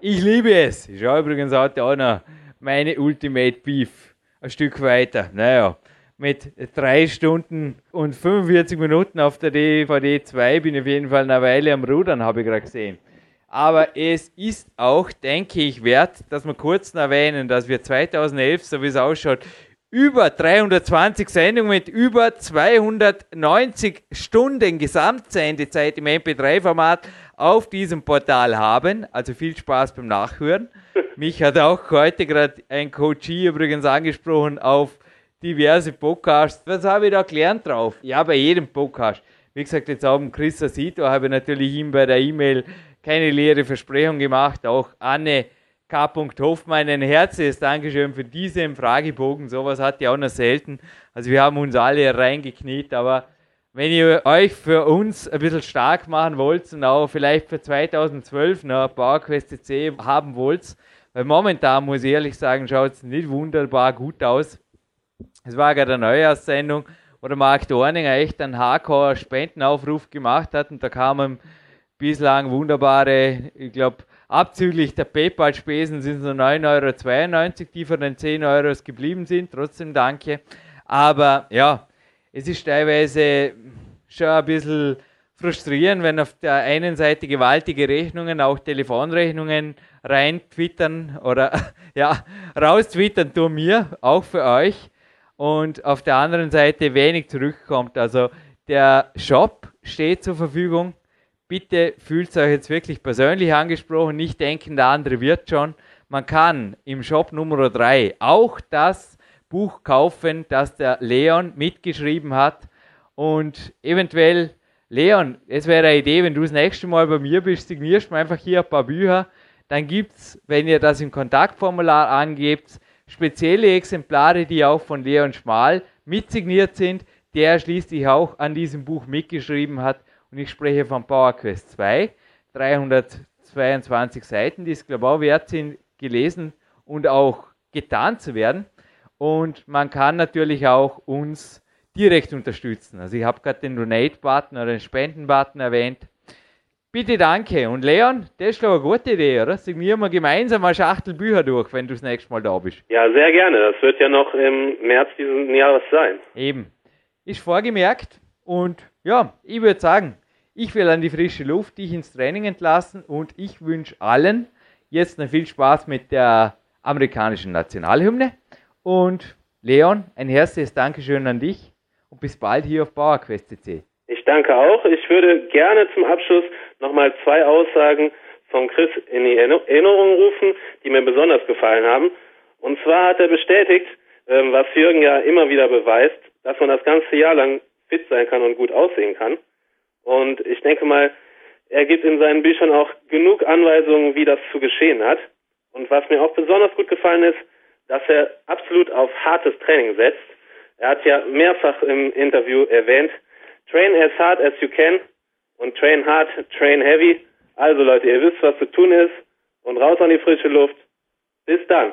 Ich liebe es. Ich schaue übrigens heute auch noch meine Ultimate Beef ein Stück weiter. Naja, mit drei Stunden und 45 Minuten auf der DVD 2 bin ich auf jeden Fall eine Weile am Rudern, habe ich gerade gesehen. Aber es ist auch, denke ich, wert, dass wir kurz erwähnen, dass wir 2011, so wie es ausschaut, über 320 Sendungen mit über 290 Stunden Gesamtsendezeit im MP3-Format auf diesem Portal haben. Also viel Spaß beim Nachhören. Mich hat auch heute gerade ein Coachie übrigens angesprochen auf diverse Podcasts. Was habe ich da gelernt drauf? Ja, bei jedem Podcast. Wie gesagt, jetzt auch Chris Asito habe ich natürlich ihm bei der E-Mail keine leere Versprechung gemacht. Auch Anne K. Hoffmann, ein herzliches Dankeschön für diesen Fragebogen. Sowas hat die auch noch selten. Also wir haben uns alle reingekniet, aber wenn ihr euch für uns ein bisschen stark machen wollt und auch vielleicht für 2012 noch PowerQuest C haben wollt, weil momentan muss ich ehrlich sagen, schaut es nicht wunderbar gut aus. Es war gerade eine Neujahrssendung, wo der Marc Dorninger echt einen Hardcore-Spendenaufruf gemacht hat und da kamen bislang wunderbare, ich glaube, abzüglich der PayPal-Spesen sind es nur 9,92 Euro, die von den 10 Euro geblieben sind. Trotzdem danke. Aber ja, es ist teilweise schon ein bisschen frustrierend, wenn auf der einen Seite gewaltige Rechnungen, auch Telefonrechnungen rein twittern oder ja, raus twittern tun mir, auch für euch. Und auf der anderen Seite wenig zurückkommt. Also der Shop steht zur Verfügung bitte fühlt euch jetzt wirklich persönlich angesprochen, nicht denken, der andere wird schon. Man kann im Shop Nummer 3 auch das Buch kaufen, das der Leon mitgeschrieben hat. Und eventuell, Leon, es wäre eine Idee, wenn du das nächste Mal bei mir bist, signierst mir einfach hier ein paar Bücher. Dann gibt es, wenn ihr das im Kontaktformular angebt, spezielle Exemplare, die auch von Leon Schmal mitsigniert sind, der schließlich auch an diesem Buch mitgeschrieben hat. Und ich spreche von PowerQuest 2, 322 Seiten, die es, glaube ich, auch wert sind, gelesen und auch getan zu werden. Und man kann natürlich auch uns direkt unterstützen. Also ich habe gerade den Donate-Button oder den Spenden-Button erwähnt. Bitte danke. Und Leon, das ist doch eine gute Idee, oder? Signieren wir gemeinsam eine Schachtel Bücher durch, wenn du das nächste Mal da bist. Ja, sehr gerne. Das wird ja noch im März dieses Jahres sein. Eben. Ist vorgemerkt. Und ja, ich würde sagen, ich will an die frische Luft, dich ins Training entlassen und ich wünsche allen jetzt noch viel Spaß mit der amerikanischen Nationalhymne. Und Leon, ein herzliches Dankeschön an dich und bis bald hier auf PowerQuest CC. Ich danke auch. Ich würde gerne zum Abschluss nochmal zwei Aussagen von Chris in die Erinnerung rufen, die mir besonders gefallen haben. Und zwar hat er bestätigt, ähm, was Jürgen ja immer wieder beweist, dass man das ganze Jahr lang fit sein kann und gut aussehen kann. Und ich denke mal, er gibt in seinen Büchern auch genug Anweisungen, wie das zu geschehen hat. Und was mir auch besonders gut gefallen ist, dass er absolut auf hartes Training setzt. Er hat ja mehrfach im Interview erwähnt, train as hard as you can und train hard, train heavy. Also Leute, ihr wisst, was zu tun ist und raus an die frische Luft. Bis dann.